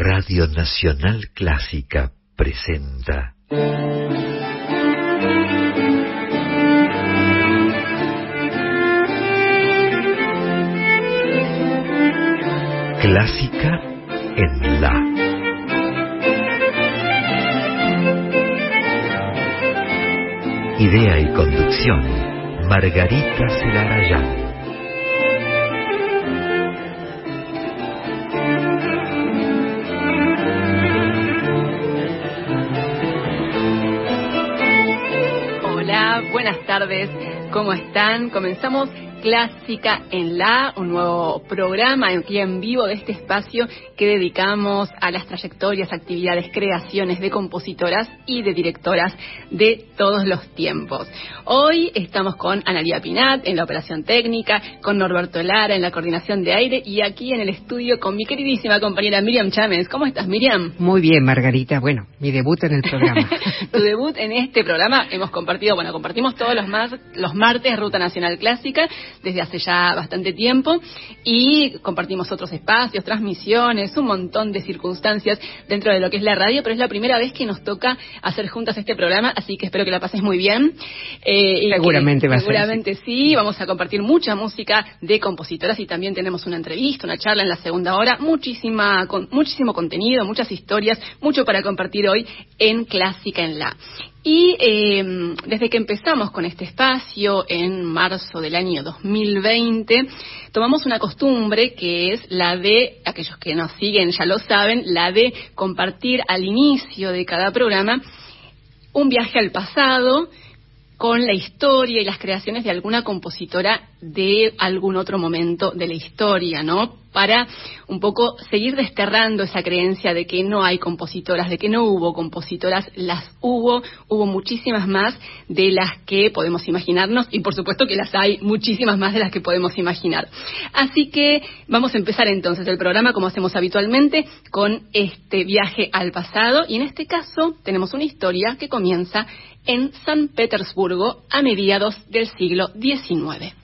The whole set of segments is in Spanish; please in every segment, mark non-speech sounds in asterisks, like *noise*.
Radio Nacional Clásica presenta. Clásica en La. Idea y conducción, Margarita Celarayán. ¿Cómo están? Comenzamos Clásica en La, un nuevo programa aquí en vivo de este espacio que dedicamos a las trayectorias, actividades, creaciones de compositoras y de directoras de todos los tiempos. Hoy estamos con Analia Pinat en la operación técnica, con Norberto Lara en la coordinación de aire y aquí en el estudio con mi queridísima compañera Miriam Chámez. ¿Cómo estás, Miriam? Muy bien, Margarita. Bueno, mi debut en el programa. *laughs* tu debut en este programa hemos compartido, bueno, compartimos todos los, más, los martes Ruta Nacional Clásica desde hace ya bastante tiempo y compartimos otros espacios, transmisiones, un montón de circunstancias dentro de lo que es la radio, pero es la primera vez que nos toca hacer juntas este programa, así que espero que la pases muy bien. Eh, seguramente va a ser. Seguramente sí, vamos a compartir mucha música de compositoras y también tenemos una entrevista, una charla en la segunda hora, muchísima, con, muchísimo contenido, muchas historias, mucho para compartir hoy en Clásica en la. Y eh, desde que empezamos con este espacio en marzo del año 2020, tomamos una costumbre que es la de, aquellos que nos siguen ya lo saben, la de compartir al inicio de cada programa un viaje al pasado con la historia y las creaciones de alguna compositora de algún otro momento de la historia, ¿no? Para un poco seguir desterrando esa creencia de que no hay compositoras, de que no hubo compositoras, las hubo, hubo muchísimas más de las que podemos imaginarnos y por supuesto que las hay muchísimas más de las que podemos imaginar. Así que vamos a empezar entonces el programa como hacemos habitualmente con este viaje al pasado y en este caso tenemos una historia que comienza en San Petersburgo a mediados del siglo XIX.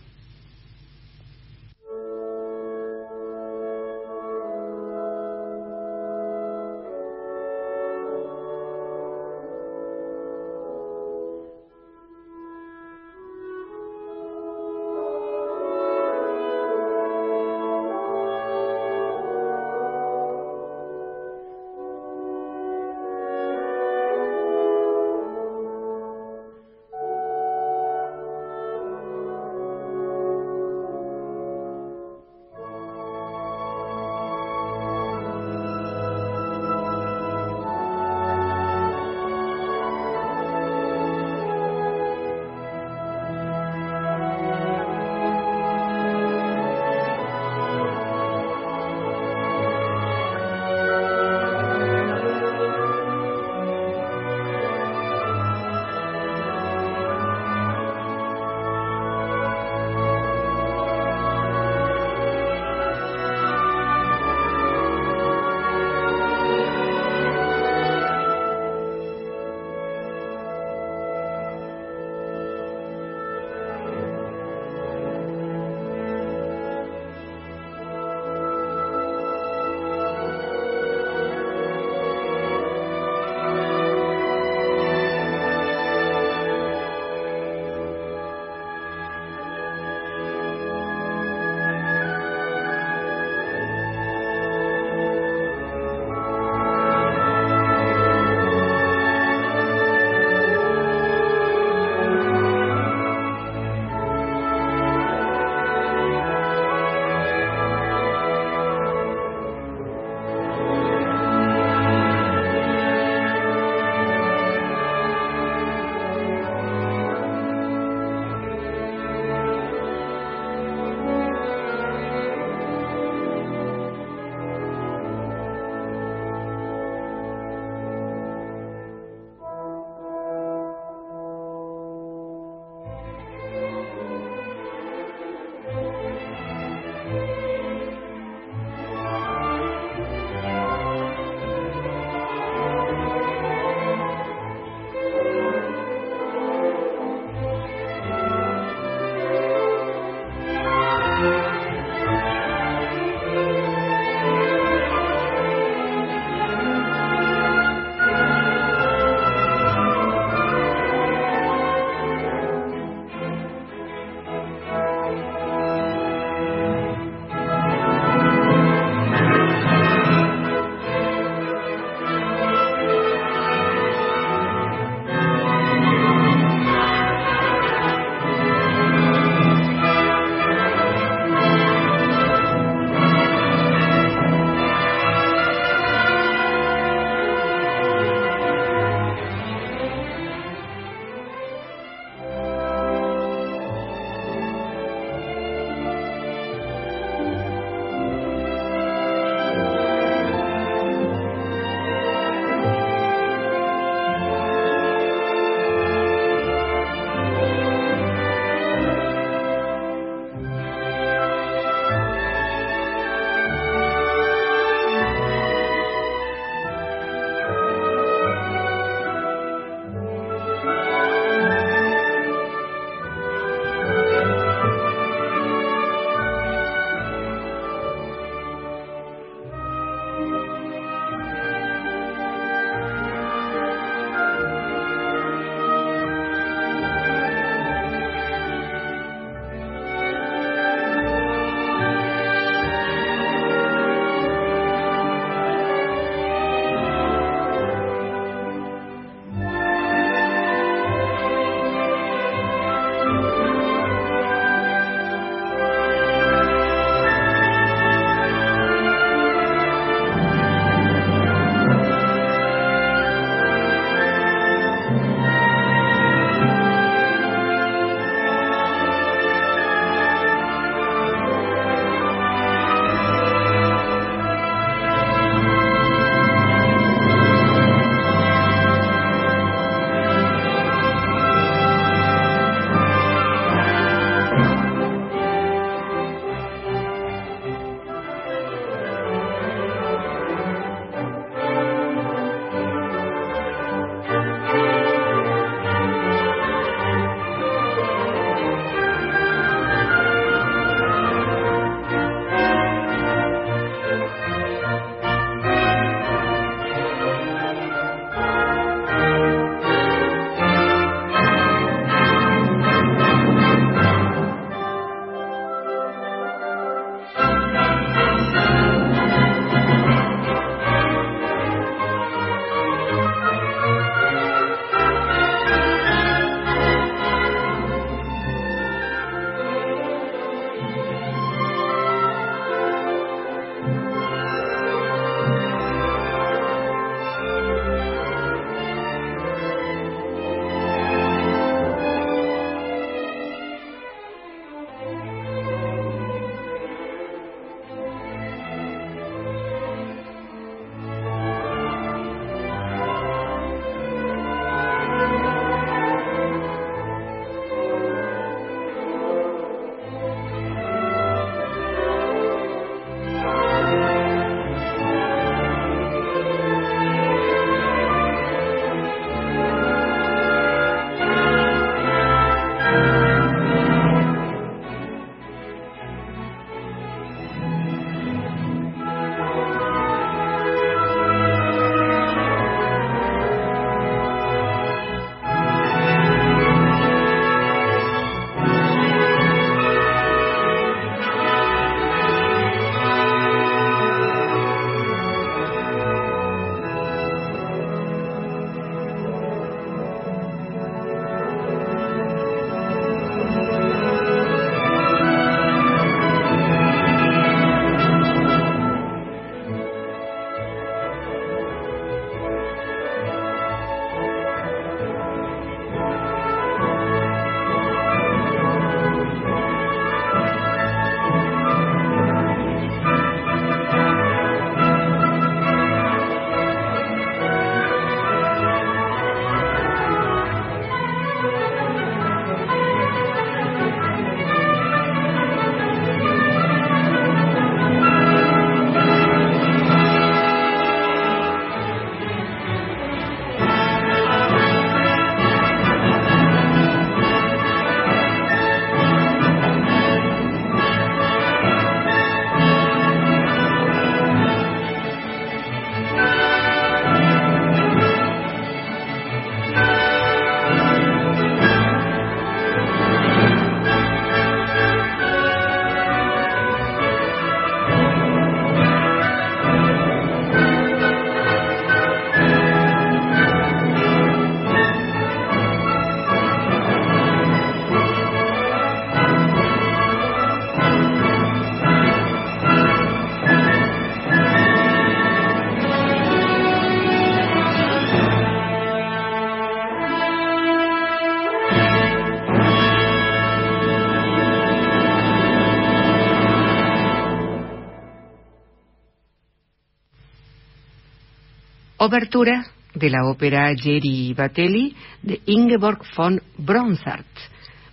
Obertura de la ópera Jerry Batelli de Ingeborg von Bronsart.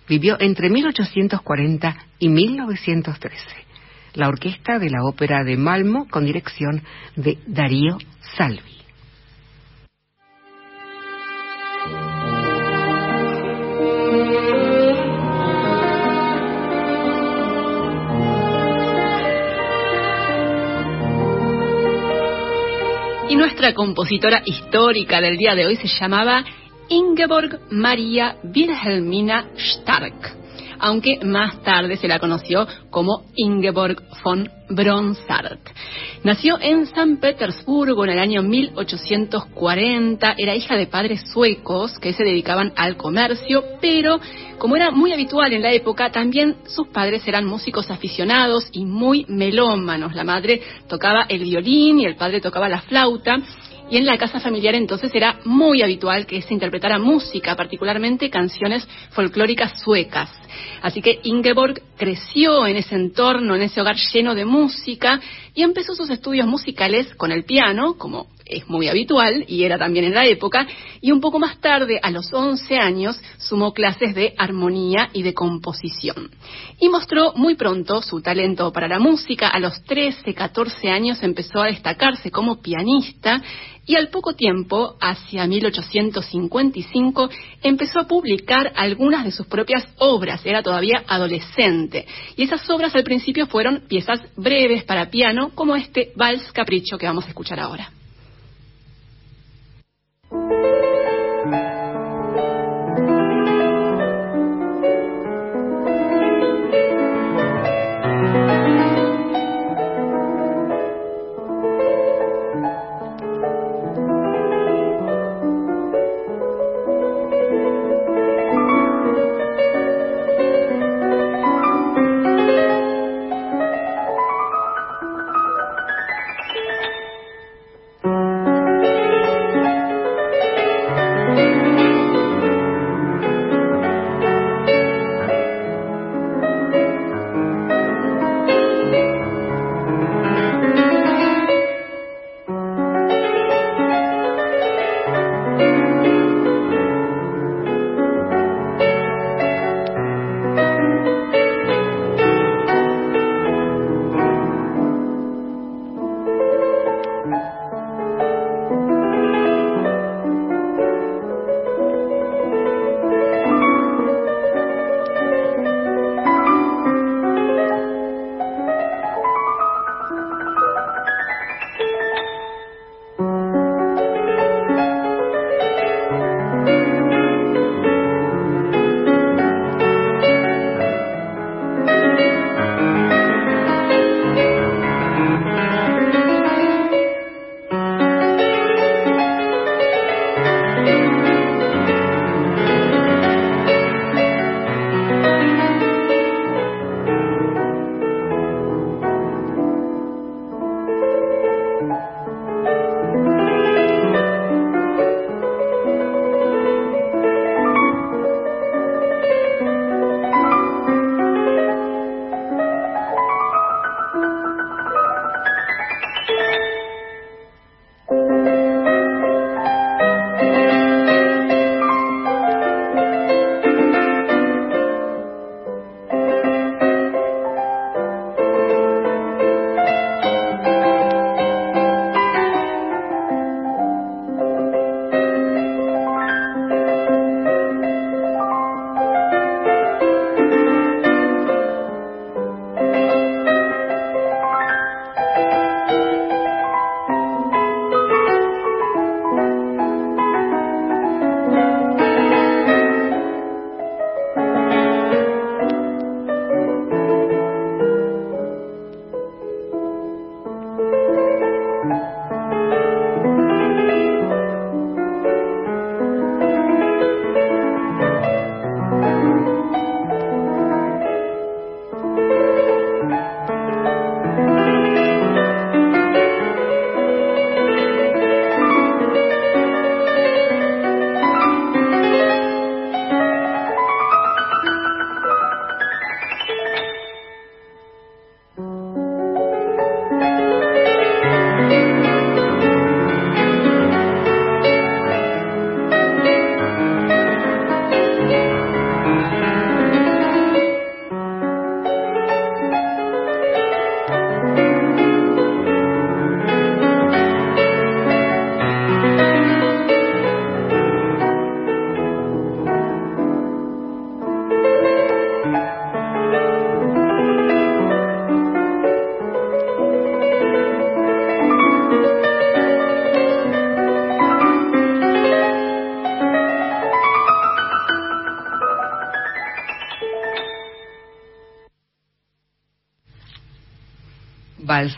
Vivió entre 1840 y 1913. La orquesta de la ópera de Malmo con dirección de Darío Salvi. Y nuestra compositora histórica del día de hoy se llamaba Ingeborg Maria Wilhelmina Stark aunque más tarde se la conoció como Ingeborg von Bronsart. Nació en San Petersburgo en el año 1840, era hija de padres suecos que se dedicaban al comercio, pero como era muy habitual en la época, también sus padres eran músicos aficionados y muy melómanos. La madre tocaba el violín y el padre tocaba la flauta y en la casa familiar entonces era muy habitual que se interpretara música, particularmente canciones folclóricas suecas. Así que Ingeborg creció en ese entorno, en ese hogar lleno de música y empezó sus estudios musicales con el piano, como es muy habitual y era también en la época, y un poco más tarde, a los 11 años, sumó clases de armonía y de composición. Y mostró muy pronto su talento para la música. A los 13, 14 años empezó a destacarse como pianista y al poco tiempo, hacia 1855, empezó a publicar algunas de sus propias obras. Era todavía adolescente. Y esas obras al principio fueron piezas breves para piano, como este Vals Capricho que vamos a escuchar ahora.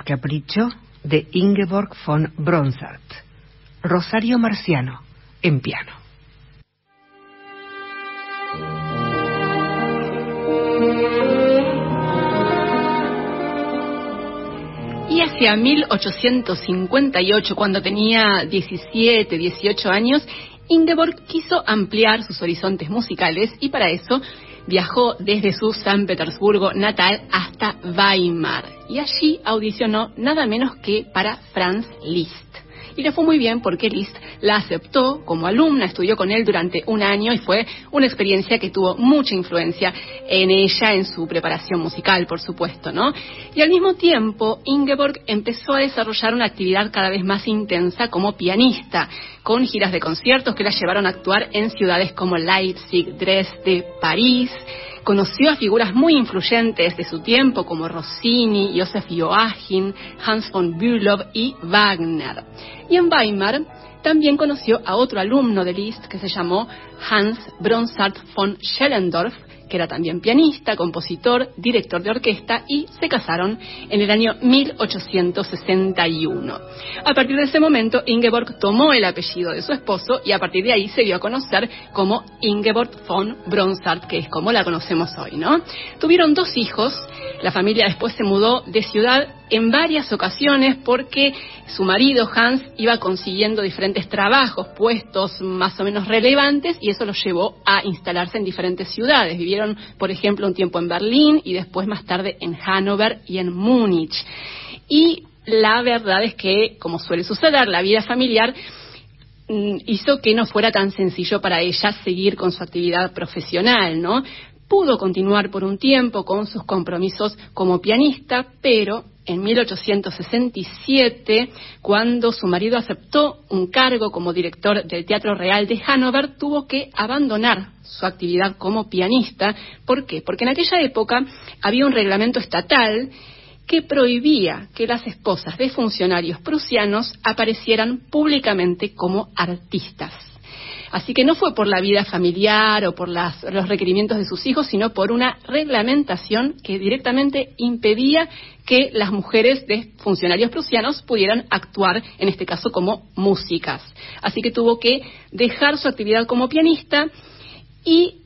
Capricho de Ingeborg von Bronsart. Rosario Marciano en piano. Y hacia 1858, cuando tenía 17, 18 años, Ingeborg quiso ampliar sus horizontes musicales y para eso viajó desde su San Petersburgo natal hasta Weimar y allí audicionó nada menos que para Franz Liszt y le fue muy bien porque Liszt la aceptó como alumna, estudió con él durante un año y fue una experiencia que tuvo mucha influencia en ella, en su preparación musical, por supuesto, ¿no? Y al mismo tiempo, Ingeborg empezó a desarrollar una actividad cada vez más intensa como pianista, con giras de conciertos que la llevaron a actuar en ciudades como Leipzig, Dresde, París, Conoció a figuras muy influyentes de su tiempo como Rossini, Joseph Joachim, Hans von Bülow y Wagner. Y en Weimar también conoció a otro alumno de Liszt que se llamó Hans Bronsart von Schellendorf, era también pianista, compositor, director de orquesta y se casaron en el año 1861. A partir de ese momento, Ingeborg tomó el apellido de su esposo y a partir de ahí se dio a conocer como Ingeborg von Bronsart, que es como la conocemos hoy, ¿no? Tuvieron dos hijos, la familia después se mudó de ciudad en varias ocasiones porque su marido Hans iba consiguiendo diferentes trabajos, puestos más o menos relevantes y eso los llevó a instalarse en diferentes ciudades. Vivieron, por ejemplo, un tiempo en Berlín y después más tarde en Hannover y en Múnich. Y la verdad es que, como suele suceder, la vida familiar mm, hizo que no fuera tan sencillo para ella seguir con su actividad profesional, ¿no? Pudo continuar por un tiempo con sus compromisos como pianista, pero en 1867, cuando su marido aceptó un cargo como director del Teatro Real de Hannover, tuvo que abandonar su actividad como pianista. ¿Por qué? Porque en aquella época había un reglamento estatal que prohibía que las esposas de funcionarios prusianos aparecieran públicamente como artistas. Así que no fue por la vida familiar o por los requerimientos de sus hijos, sino por una reglamentación que directamente impedía que las mujeres de funcionarios prusianos pudieran actuar, en este caso, como músicas. Así que tuvo que dejar su actividad como pianista y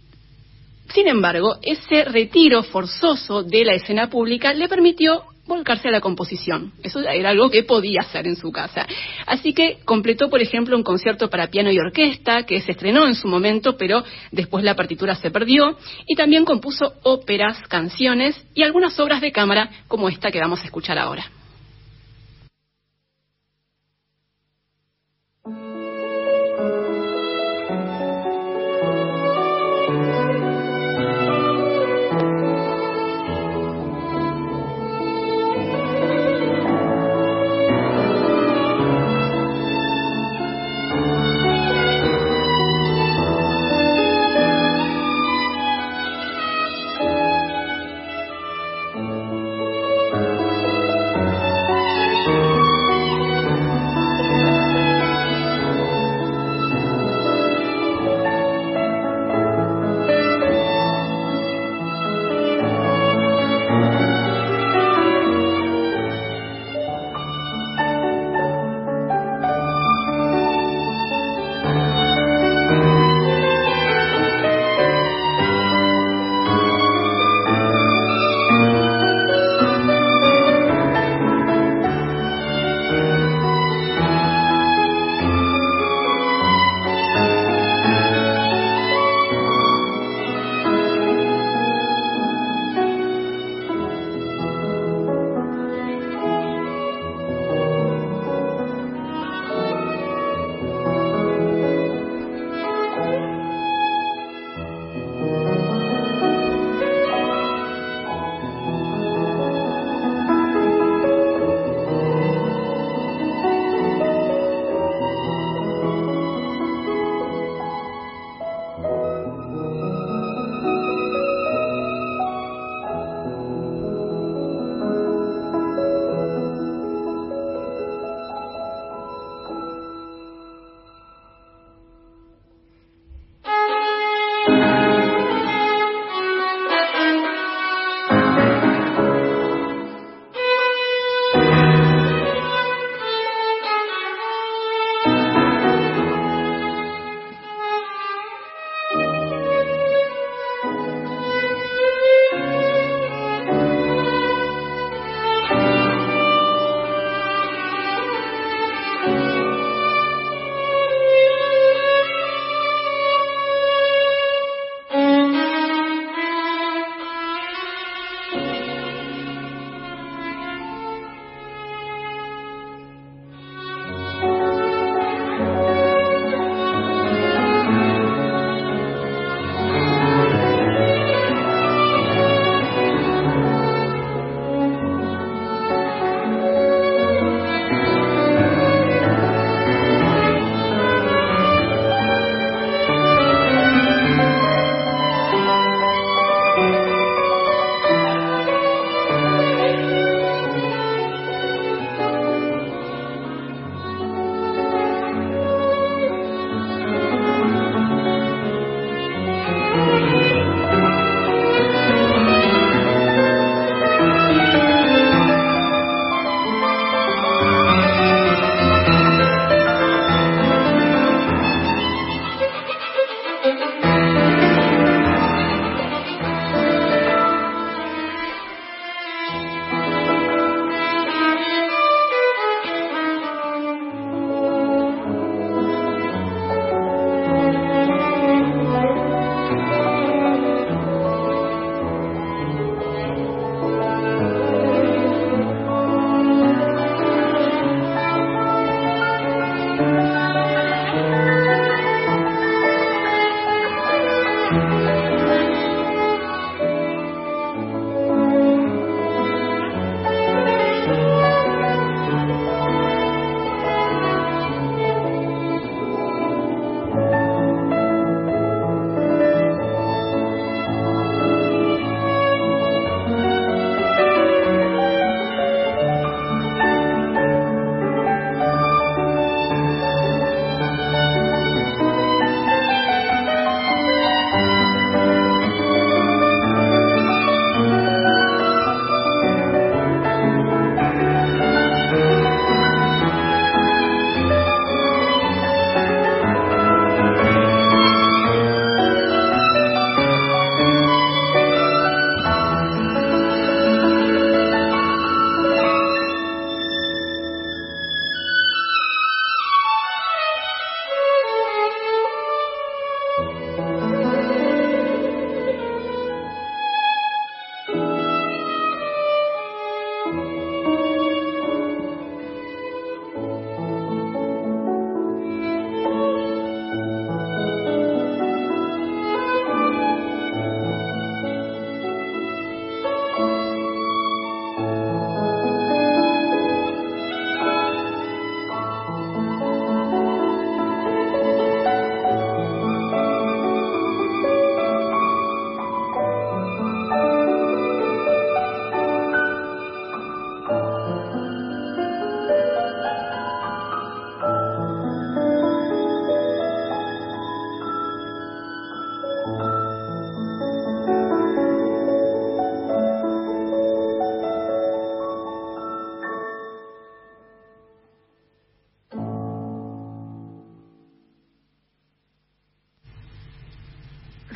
sin embargo, ese retiro forzoso de la escena pública le permitió volcarse a la composición. Eso era algo que podía hacer en su casa. Así que completó, por ejemplo, un concierto para piano y orquesta que se estrenó en su momento, pero después la partitura se perdió. Y también compuso óperas, canciones y algunas obras de cámara como esta que vamos a escuchar ahora.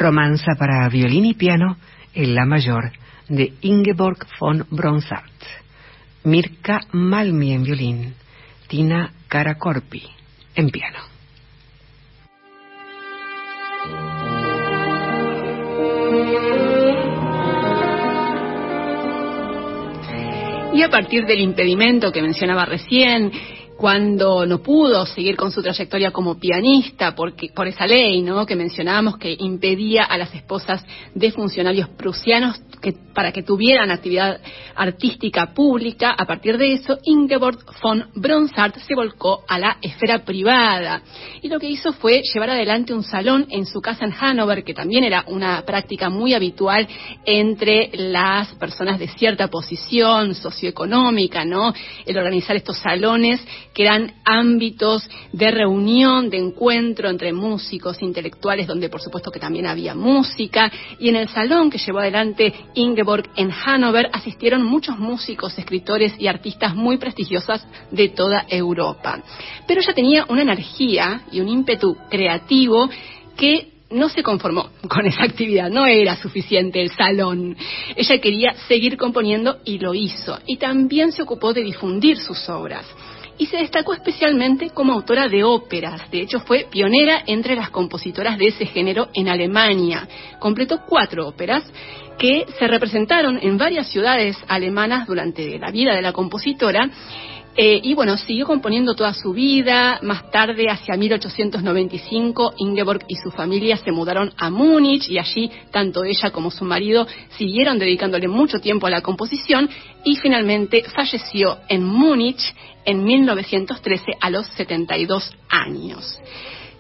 Romanza para violín y piano en la mayor de Ingeborg von Bronsart. Mirka Malmi en violín, Tina Karakorpi en piano. Y a partir del impedimento que mencionaba recién, cuando no pudo seguir con su trayectoria como pianista porque, por esa ley ¿no? que mencionábamos que impedía a las esposas de funcionarios prusianos que, para que tuvieran actividad artística pública, a partir de eso Ingeborg von Bronsart se volcó a la esfera privada y lo que hizo fue llevar adelante un salón en su casa en Hannover, que también era una práctica muy habitual entre las personas de cierta posición socioeconómica, ¿no? El organizar estos salones que eran ámbitos de reunión, de encuentro entre músicos, intelectuales, donde por supuesto que también había música, y en el salón que llevó adelante Ingeborg en Hannover asistieron muchos músicos, escritores y artistas muy prestigiosos de toda Europa. Pero ella tenía una energía y un ímpetu creativo que no se conformó *laughs* con esa actividad, no era suficiente el salón. Ella quería seguir componiendo y lo hizo. Y también se ocupó de difundir sus obras y se destacó especialmente como autora de óperas. De hecho, fue pionera entre las compositoras de ese género en Alemania. Completó cuatro óperas que se representaron en varias ciudades alemanas durante la vida de la compositora eh, y bueno, siguió componiendo toda su vida. Más tarde, hacia 1895, Ingeborg y su familia se mudaron a Múnich y allí tanto ella como su marido siguieron dedicándole mucho tiempo a la composición y finalmente falleció en Múnich en 1913 a los 72 años.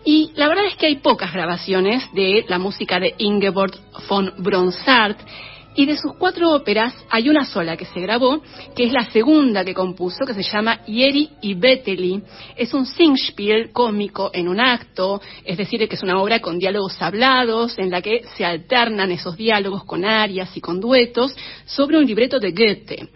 Y la verdad es que hay pocas grabaciones de la música de Ingeborg von Bronsart y de sus cuatro óperas hay una sola que se grabó, que es la segunda que compuso, que se llama Yeri y Beteli. Es un singspiel cómico en un acto, es decir, que es una obra con diálogos hablados, en la que se alternan esos diálogos con arias y con duetos, sobre un libreto de Goethe.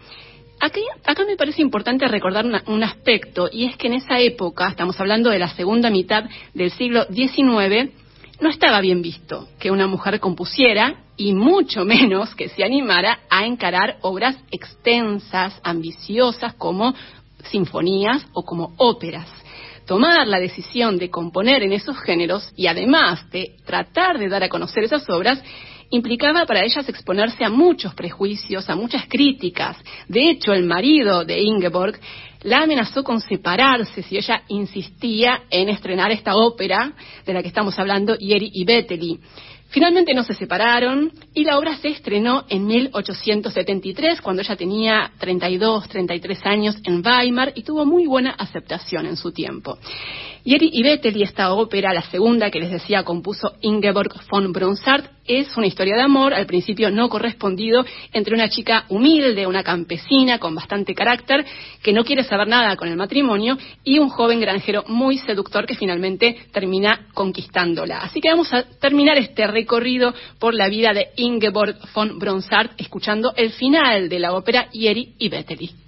Acá me parece importante recordar un aspecto, y es que en esa época, estamos hablando de la segunda mitad del siglo XIX, no estaba bien visto que una mujer compusiera y mucho menos que se animara a encarar obras extensas, ambiciosas como sinfonías o como óperas. Tomar la decisión de componer en esos géneros y además de tratar de dar a conocer esas obras implicaba para ellas exponerse a muchos prejuicios, a muchas críticas. De hecho, el marido de Ingeborg la amenazó con separarse si ella insistía en estrenar esta ópera de la que estamos hablando, Yeri y Beteli. Finalmente no se separaron y la obra se estrenó en 1873, cuando ella tenía 32, 33 años en Weimar y tuvo muy buena aceptación en su tiempo. Y Bettel y esta ópera, la segunda que les decía, compuso Ingeborg von Bronsart, es una historia de amor, al principio no correspondido, entre una chica humilde, una campesina con bastante carácter, que no quiere saber nada con el matrimonio, y un joven granjero muy seductor que finalmente termina conquistándola. Así que vamos a terminar este recorrido por la vida de Ingeborg von Bronsart escuchando el final de la ópera Yeri y Betteli.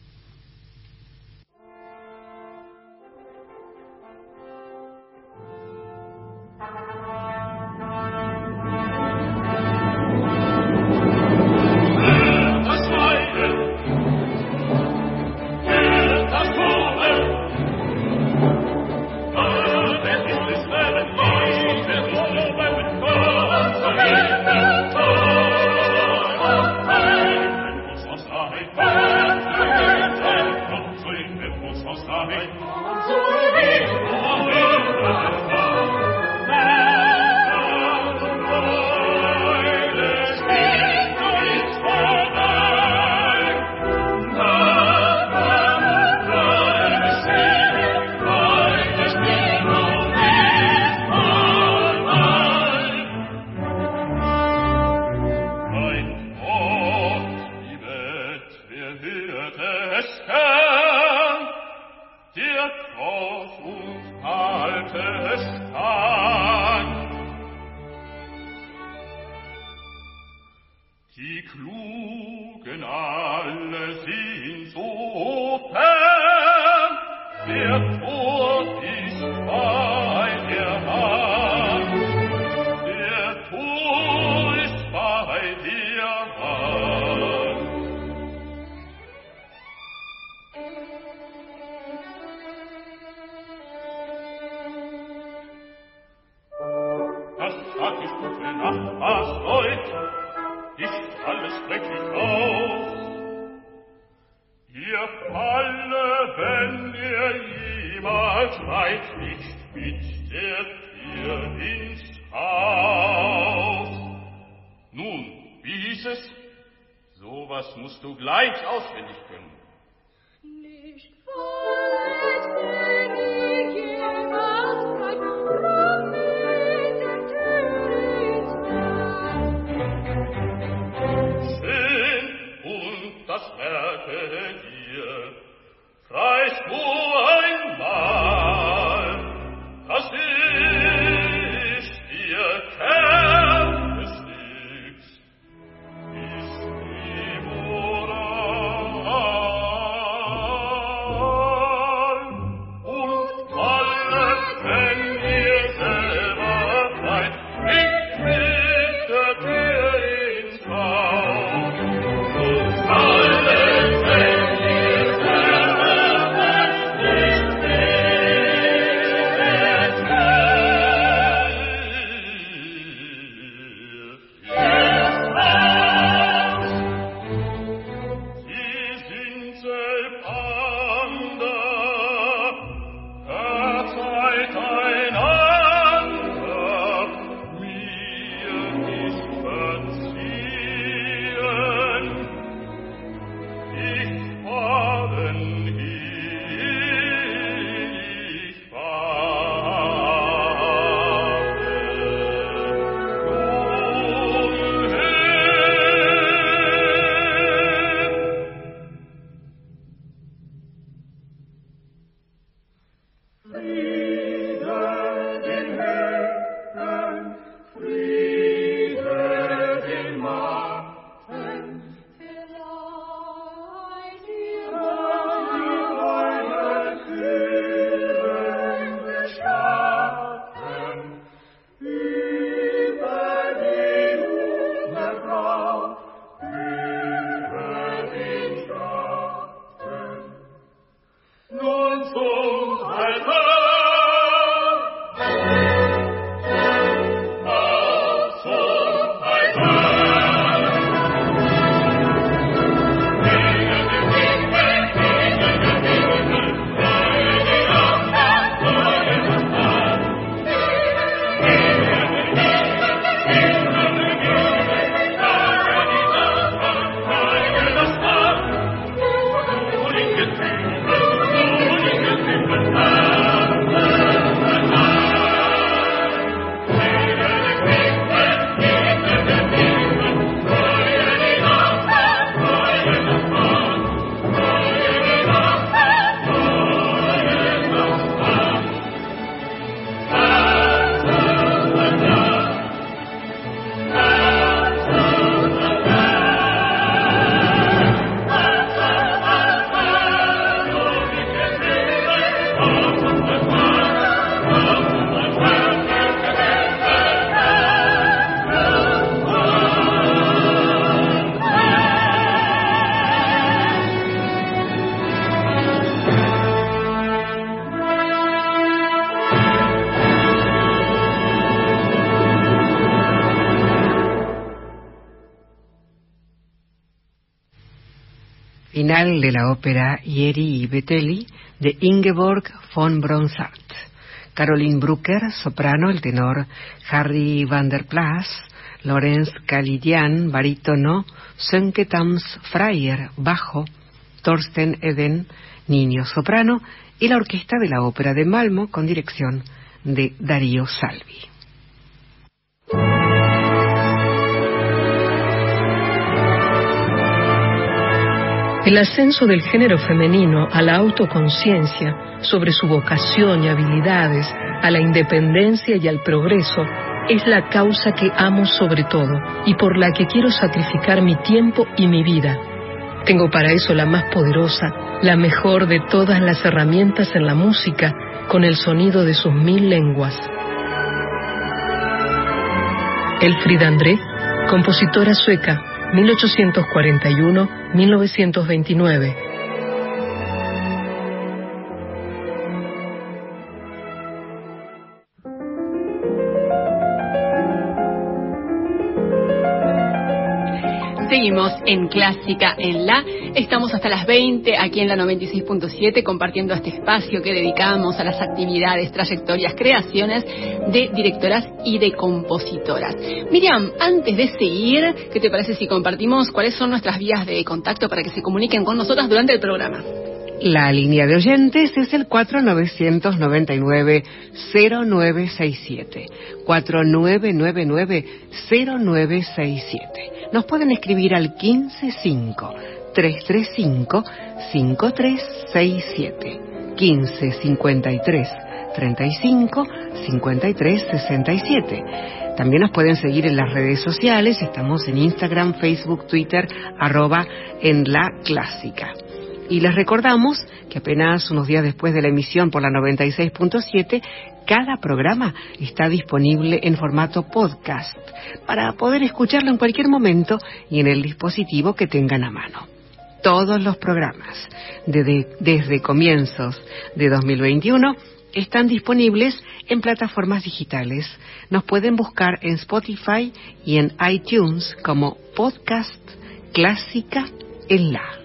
De la ópera Ieri y Betelli de Ingeborg von Bronsart. Caroline Brucker, soprano, el tenor Harry van der Plas, Lorenz Kalidian, barítono, Sönke Tams Freyer, bajo, Thorsten Eden, niño soprano, y la orquesta de la ópera de Malmo con dirección de Darío Salvi. El ascenso del género femenino a la autoconciencia sobre su vocación y habilidades, a la independencia y al progreso, es la causa que amo sobre todo y por la que quiero sacrificar mi tiempo y mi vida. Tengo para eso la más poderosa, la mejor de todas las herramientas en la música, con el sonido de sus mil lenguas. Elfrida André, compositora sueca, 1841-1929. Seguimos en Clásica en la. Estamos hasta las 20 aquí en la 96.7 compartiendo este espacio que dedicamos a las actividades, trayectorias, creaciones de directoras y de compositoras. Miriam, antes de seguir, ¿qué te parece si compartimos cuáles son nuestras vías de contacto para que se comuniquen con nosotras durante el programa? La línea de oyentes es el 4999-0967. 4999-0967. Nos pueden escribir al 155-335-5367. 1553 35 53 67. También nos pueden seguir en las redes sociales, estamos en Instagram, Facebook, Twitter, arroba en la clásica. Y les recordamos que apenas unos días después de la emisión por la 96.7, cada programa está disponible en formato podcast para poder escucharlo en cualquier momento y en el dispositivo que tengan a mano. Todos los programas, desde, desde comienzos de 2021, están disponibles en plataformas digitales. Nos pueden buscar en Spotify y en iTunes como podcast clásica en la.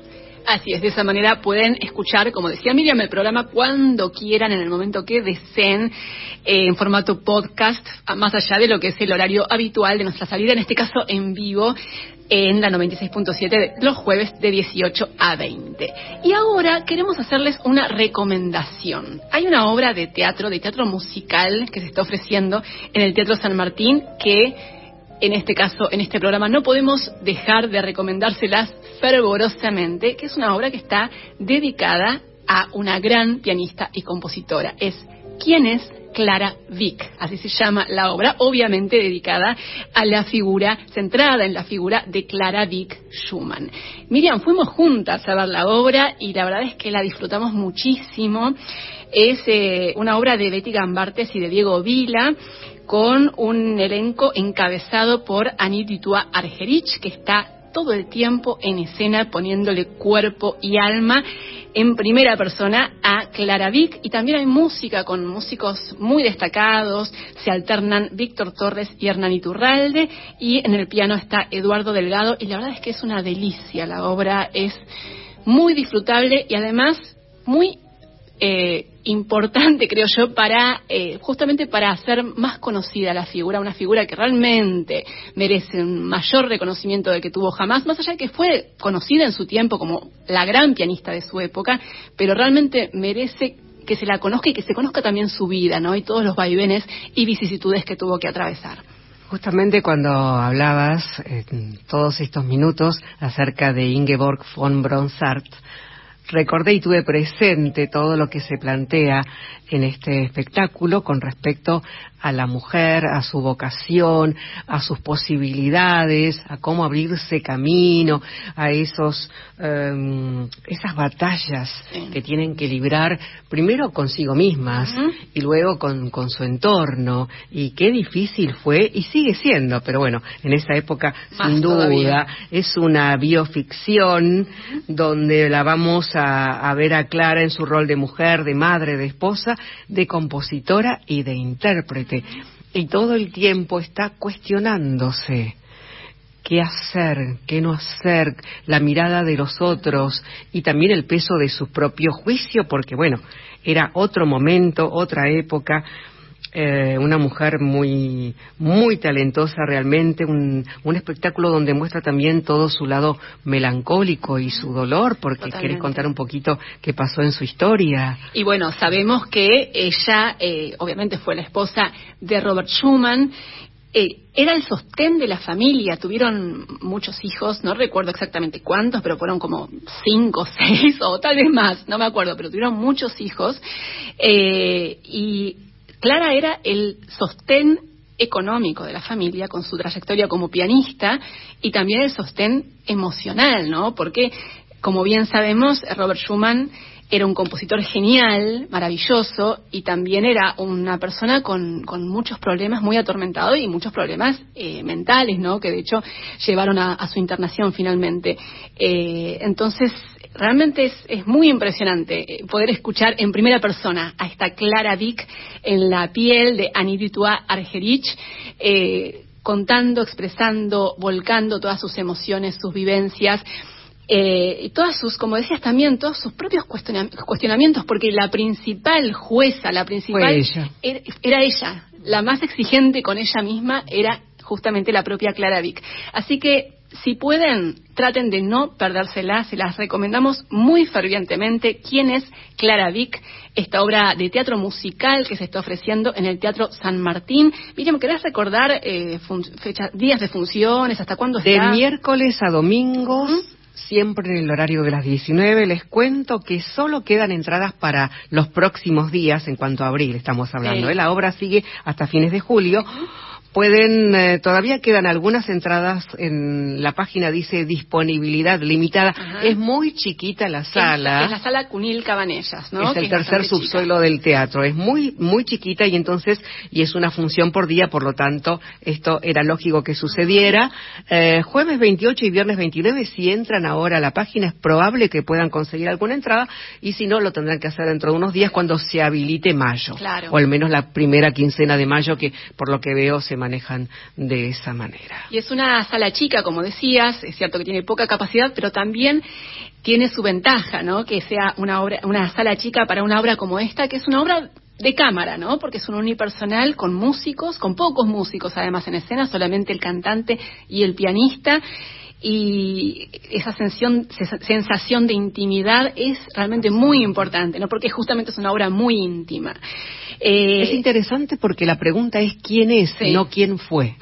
Así es, de esa manera pueden escuchar, como decía Miriam, el programa cuando quieran, en el momento que deseen, eh, en formato podcast, más allá de lo que es el horario habitual de nuestra salida, en este caso en vivo, en la 96.7 los jueves de 18 a 20. Y ahora queremos hacerles una recomendación. Hay una obra de teatro, de teatro musical, que se está ofreciendo en el Teatro San Martín, que en este caso, en este programa, no podemos dejar de recomendárselas fervorosamente, que es una obra que está dedicada a una gran pianista y compositora. Es ¿Quién es Clara Vick? Así se llama la obra, obviamente dedicada a la figura, centrada en la figura de Clara Vick Schumann. Miriam, fuimos juntas a ver la obra y la verdad es que la disfrutamos muchísimo. Es eh, una obra de Betty Gambartes y de Diego Vila con un elenco encabezado por Anit Dutua Argerich, que está todo el tiempo en escena poniéndole cuerpo y alma en primera persona a Clara Vick. Y también hay música con músicos muy destacados, se alternan Víctor Torres y Hernán Iturralde. Y en el piano está Eduardo Delgado. Y la verdad es que es una delicia, la obra. Es muy disfrutable y además muy eh, importante, *laughs* creo yo, para eh, justamente para hacer más conocida la figura, una figura que realmente merece un mayor reconocimiento del que tuvo jamás, más allá de que fue conocida en su tiempo como la gran pianista de su época, pero realmente merece que se la conozca y que se conozca también su vida, ¿no? Y todos los vaivenes y vicisitudes que tuvo que atravesar. Justamente cuando hablabas en todos estos minutos acerca de Ingeborg von Bronsart, recordé y tuve presente todo lo que se plantea en este espectáculo con respecto a la mujer, a su vocación, a sus posibilidades, a cómo abrirse camino, a esos em, esas batallas que tienen que librar primero consigo mismas y luego con, con, su entorno. Y qué difícil fue y sigue siendo, pero bueno, en esa época sin duda es una bioficción donde la vamos a, a ver a Clara en su rol de mujer, de madre, de esposa, de compositora y de intérprete. Y todo el tiempo está cuestionándose qué hacer, qué no hacer, la mirada de los otros y también el peso de su propio juicio, porque bueno, era otro momento, otra época, eh, una mujer muy, muy talentosa realmente, un, un, espectáculo donde muestra también todo su lado melancólico y su dolor, porque querés contar un poquito qué pasó en su historia. Y bueno, sabemos que ella, eh, obviamente fue la esposa de Robert Schumann, eh, era el sostén de la familia, tuvieron muchos hijos, no recuerdo exactamente cuántos, pero fueron como cinco, *laughs* seis o tal vez más, no me acuerdo, pero tuvieron muchos hijos. Eh, y Clara era el sostén económico de la familia con su trayectoria como pianista y también el sostén emocional, ¿no? Porque, como bien sabemos, Robert Schumann era un compositor genial, maravilloso, y también era una persona con, muchos problemas, muy atormentado y muchos problemas eh, mentales, ¿no? Que de hecho llevaron a, su internación finalmente. Eh, entonces, realmente es, muy impresionante eh, poder escuchar en primera persona a esta Clara Vick en la piel de Aniditua Argerich. Eh, contando, expresando, volcando todas sus emociones, sus vivencias. Eh, y todas sus, como decías también, todos sus propios cuestionamientos, porque la principal jueza, la principal Era, era, ella, la más exigente con ella misma era justamente la propia Clara Vick. Así que si pueden, traten de no perdérsela, se las recomendamos muy fervientemente. ¿Quién es Clara Vick? Esta obra de teatro musical que se está ofreciendo en el Teatro San Martín. Miriam, ¿querés recordar eh, días de funciones? ¿Hasta cuándo está? De miércoles a domingos. siempre en el horario de las 19. Les cuento que solo quedan entradas para los próximos días, en cuanto a abril estamos hablando. ¿eh? La obra sigue hasta fines de julio pueden, eh, todavía quedan algunas entradas en la página, dice disponibilidad limitada. Es muy chiquita la sala. Es, la sala Cunil Cabanellas, ¿no? Es el tercer subsuelo del teatro. Es muy, muy chiquita y entonces, y es una función por día, por lo tanto, esto era lógico que sucediera. Eh, jueves 28 y viernes 29, si entran ahora a la página, es probable que puedan conseguir alguna entrada y si no, lo tendrán que hacer dentro de unos días cuando se habilite mayo. Claro. O al menos la primera quincena de mayo, que por lo que veo se manejan de esa manera. Y es una sala chica, como decías, es cierto que tiene poca capacidad, pero también tiene su ventaja, ¿no? Que sea una obra, una sala chica para una obra como esta, que es una obra de cámara, ¿no? Porque es un unipersonal con músicos, con pocos músicos además en escena, solamente el cantante y el pianista y esa sensación, sensación de intimidad es realmente muy importante, ¿no? Porque justamente es una obra muy íntima. Eh, es interesante porque la pregunta es quién es, no quién fue.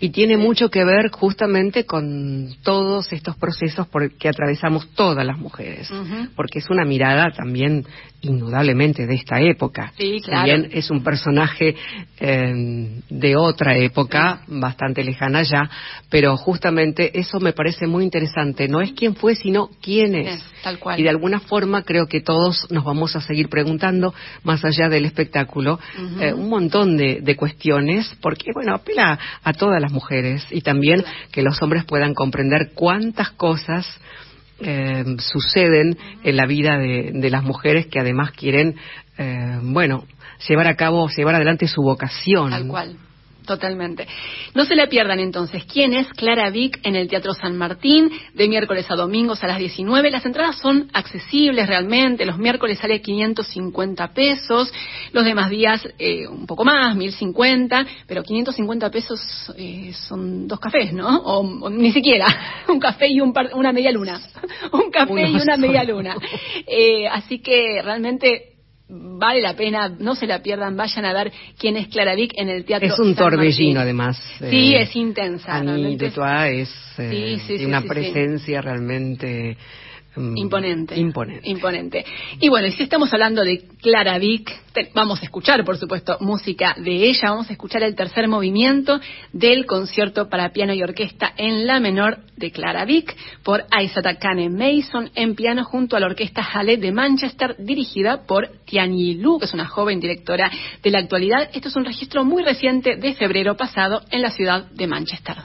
Y tiene mucho que ver justamente con todos estos procesos por que atravesamos todas las mujeres, porque es una mirada también indudablemente de esta época. Sí, claro. También es un personaje eh, de otra época, bastante lejana ya, pero justamente eso me parece muy interesante. No es quién fue, sino quién es. tal cual. Y de alguna forma creo que todos nos vamos a seguir preguntando, más allá del espectáculo, eh, un montón de, de, cuestiones, porque, bueno, apela a todas las mujeres y también que los hombres puedan comprender cuántas cosas eh, suceden en la vida de, las mujeres que además quieren, eh, bueno, llevar a cabo, llevar adelante su vocación. Tal cual. Totalmente. No se la pierdan entonces. ¿Quién es Clara Vick en el Teatro San Martín? De miércoles a domingos a las 19. Las entradas son accesibles realmente. Los miércoles sale 550 pesos. Los demás días eh, un poco más, 1050. Pero 550 pesos eh, son dos cafés, ¿no? O, ni siquiera. *laughs* Un café y un una media luna. *laughs* un café y una media luna. Eh, así que realmente vale la pena, no se la pierdan, vayan a ver quién es Clara Vick en el teatro. Es un torbellino además. Sí, eh, es intensa. Annie de es eh, una presencia realmente imponente. Imponente. Imponente. Y bueno, y si estamos hablando de Clara Vick, vamos a escuchar, por supuesto, música de ella. Vamos a escuchar el tercer movimiento del concierto para piano y orquesta en la menor de Clara Vick por Isaac Kane Mason en piano junto a la orquesta Halle de Manchester dirigida por Tianyi Lu, que es una joven directora de la actualidad. Esto es un registro muy reciente de febrero pasado en la ciudad de Manchester.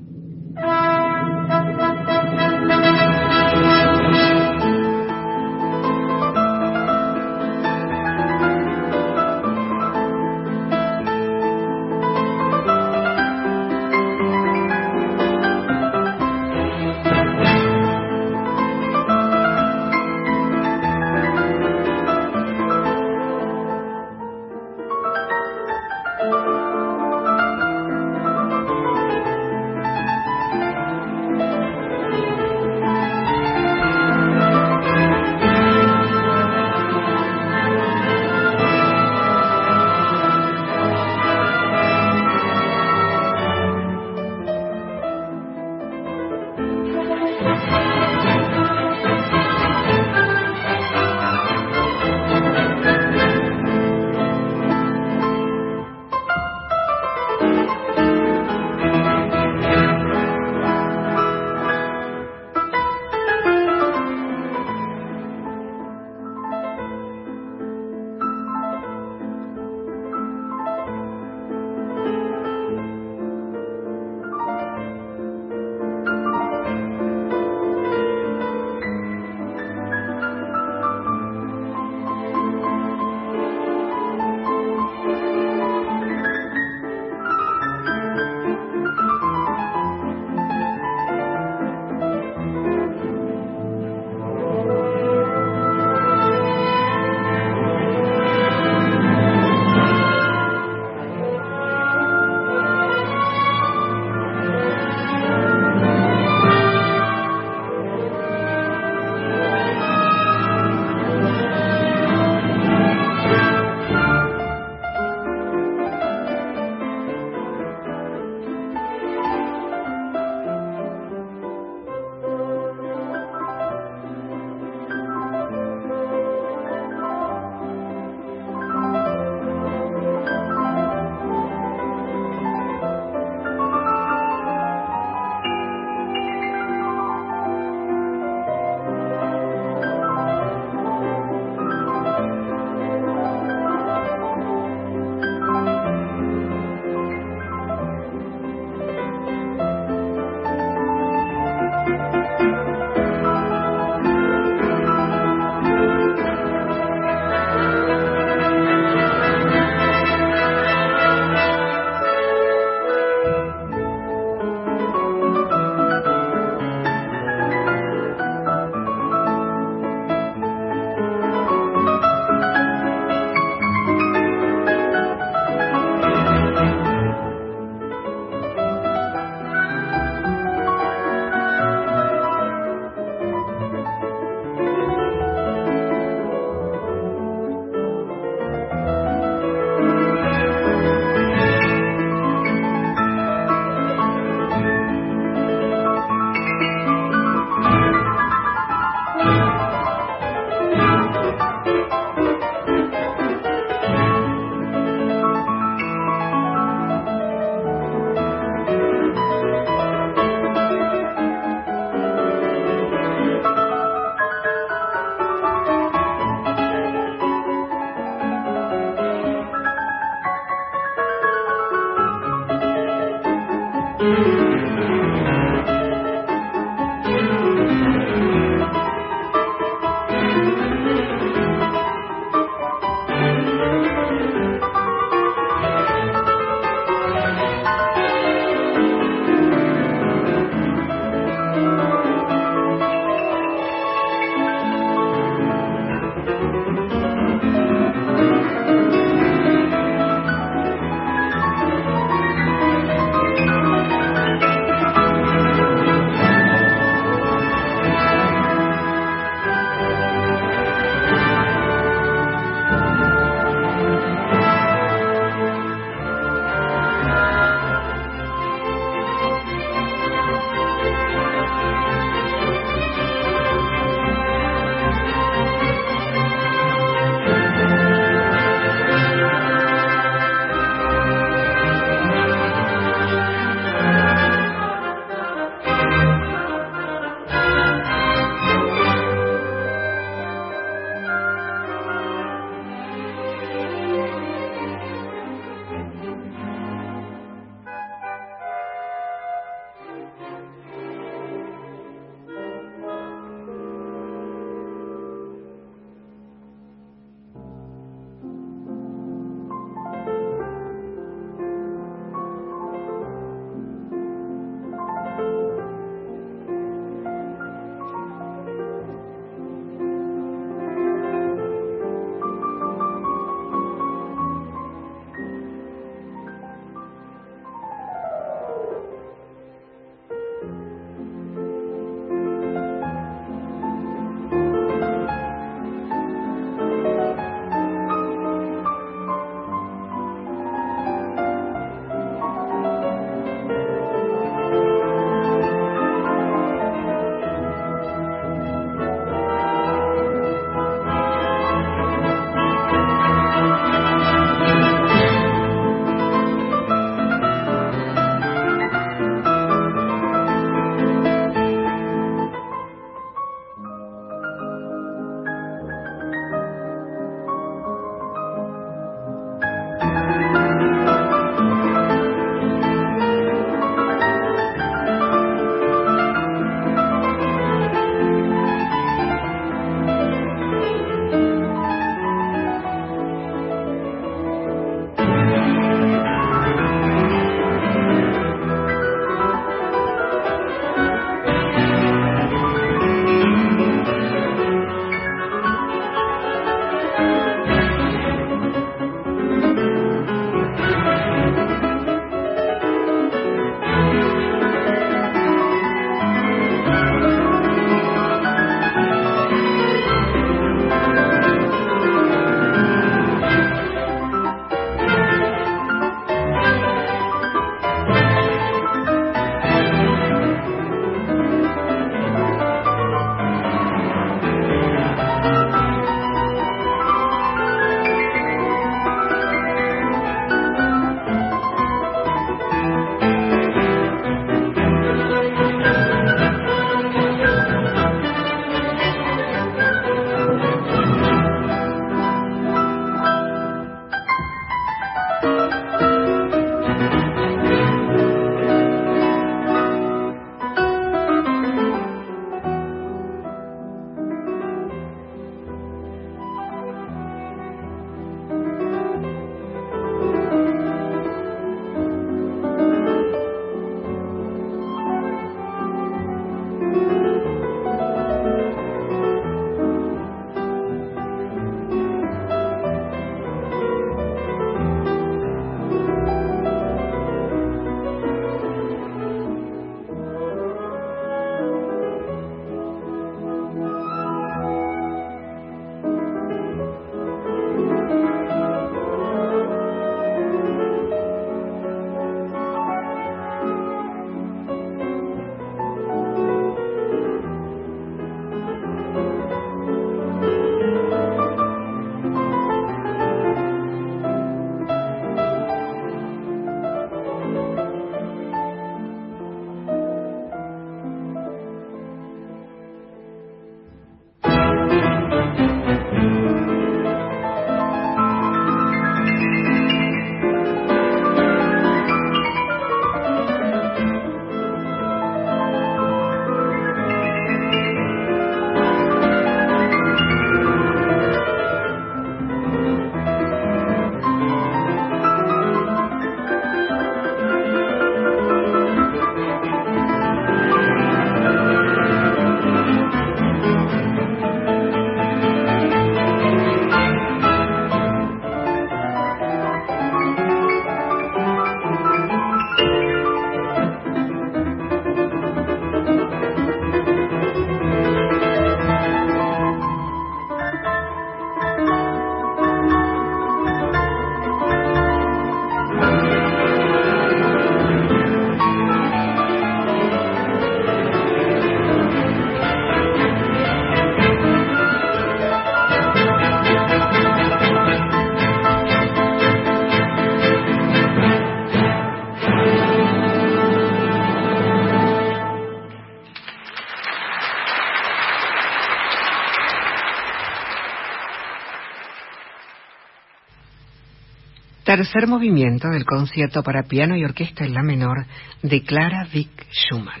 Tercer movimiento del concierto para piano y orquesta en la menor de Clara Vick Schumann.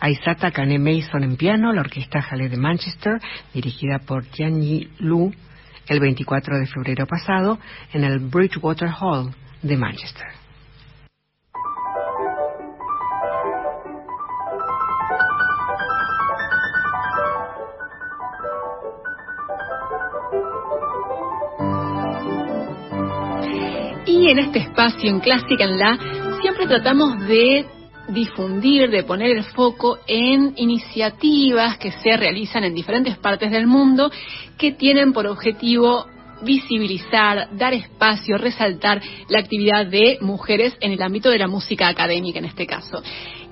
Aisata Kane Mason en piano, la orquesta Halle de Manchester, dirigida por Yi Lu, el 24 de febrero pasado en el Bridgewater Hall de Manchester. Y en este espacio en Clásica en La siempre tratamos de difundir, de poner el foco en iniciativas que se realizan en diferentes partes del mundo que tienen por objetivo visibilizar, dar espacio, resaltar la actividad de mujeres en el ámbito de la música académica en este caso.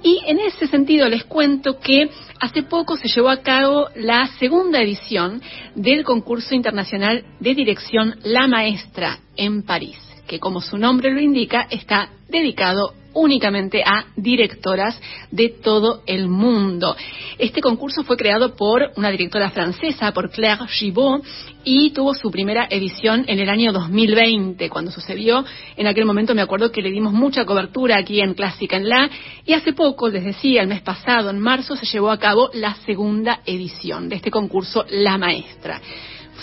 Y en ese sentido les cuento que hace poco se llevó a cabo la segunda edición del concurso internacional de dirección La Maestra en París, que como su nombre lo indica está dedicado únicamente a directoras de todo el mundo. Este concurso fue creado por una directora francesa, por Claire Gibault, y tuvo su primera edición en el año 2020, cuando sucedió. En aquel momento me acuerdo que le dimos mucha cobertura aquí en Clásica en La, y hace poco, les decía, el mes pasado, en marzo, se llevó a cabo la segunda edición de este concurso La Maestra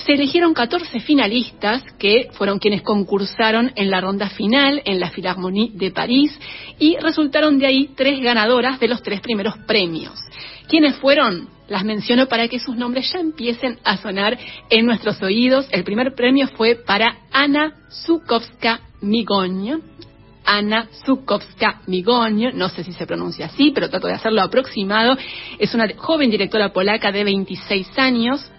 se eligieron 14 finalistas que fueron quienes concursaron en la ronda final en la Philharmonie de París y resultaron de ahí tres ganadoras de los tres primeros premios. ¿Quiénes fueron? Las menciono para que sus nombres ya empiecen a sonar en nuestros oídos. El primer premio fue para Ana Zukowska Migoño. Ana Zukowska Migoño, no sé si se pronuncia así, pero trato de hacerlo aproximado. Es una joven directora polaca de 26 años,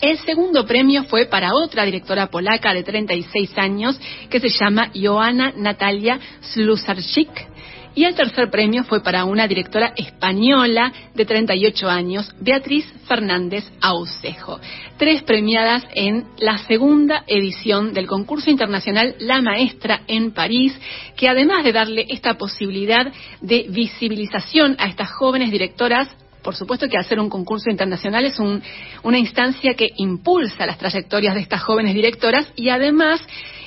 el segundo premio fue para otra directora polaca de 36 años que se llama Joana Natalia Slusarczyk. Y el tercer premio fue para una directora española de 38 años, Beatriz Fernández Aucejo. Tres premiadas en la segunda edición del concurso internacional La Maestra en París, que además de darle esta posibilidad de visibilización a estas jóvenes directoras, por supuesto que hacer un concurso internacional es una instancia que impulsa las trayectorias de estas jóvenes directoras y además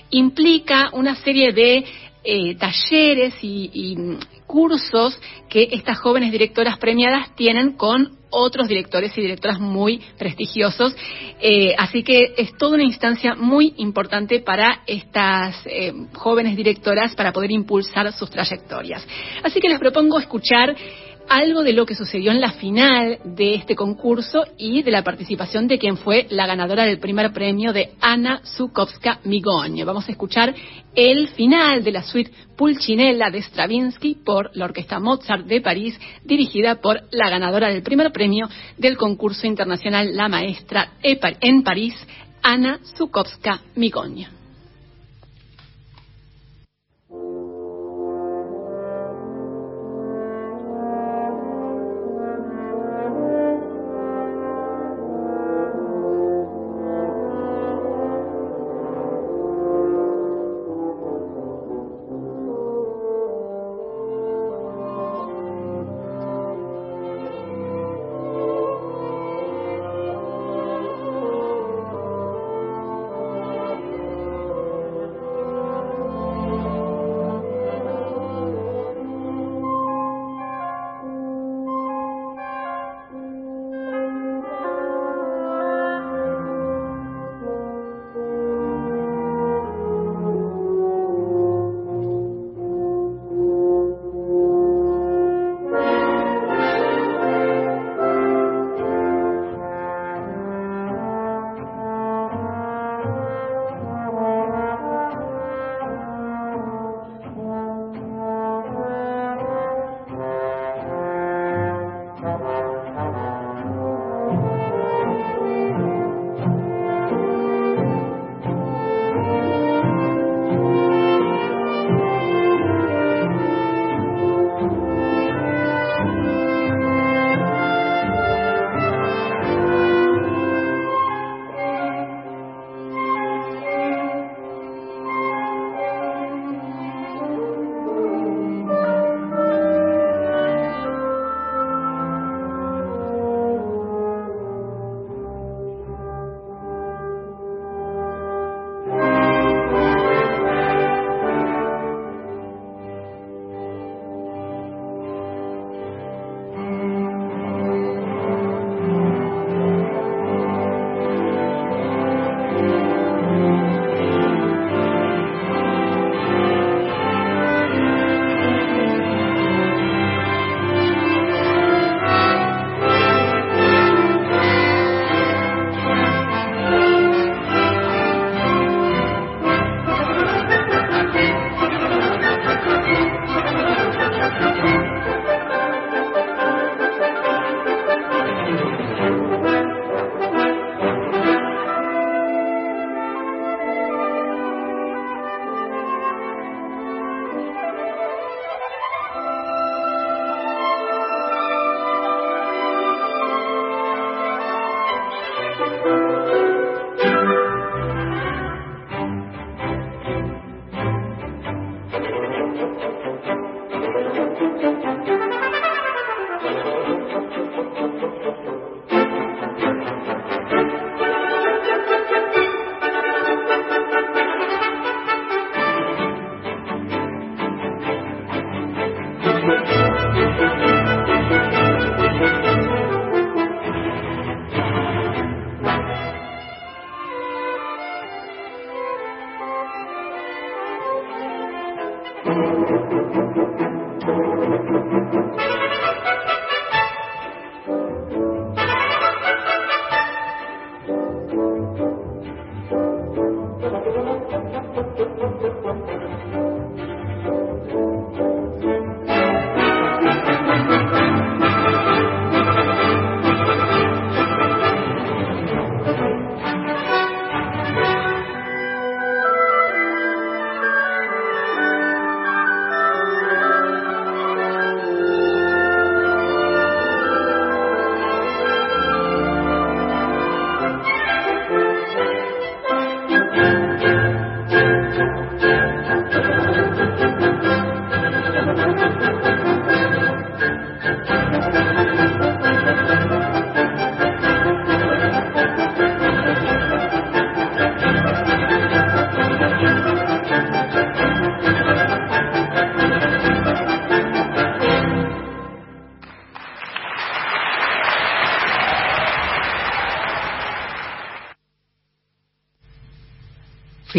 implica una serie de eh, talleres y, cursos que estas jóvenes directoras premiadas tienen con otros directores y directoras muy prestigiosos. Eh, así que es toda una instancia muy importante para estas eh, jóvenes directoras para poder impulsar sus trayectorias. Así que les propongo escuchar algo de lo que sucedió en la final de este concurso y de la participación de quien fue la ganadora del primer premio de Ana Zukowska Migoño. Vamos a escuchar el final de la suite Pulcinella de Stravinsky por la Orquesta Mozart de París, dirigida por la ganadora del primer premio del concurso internacional La Maestra en París, Ana Zukowska Migoño.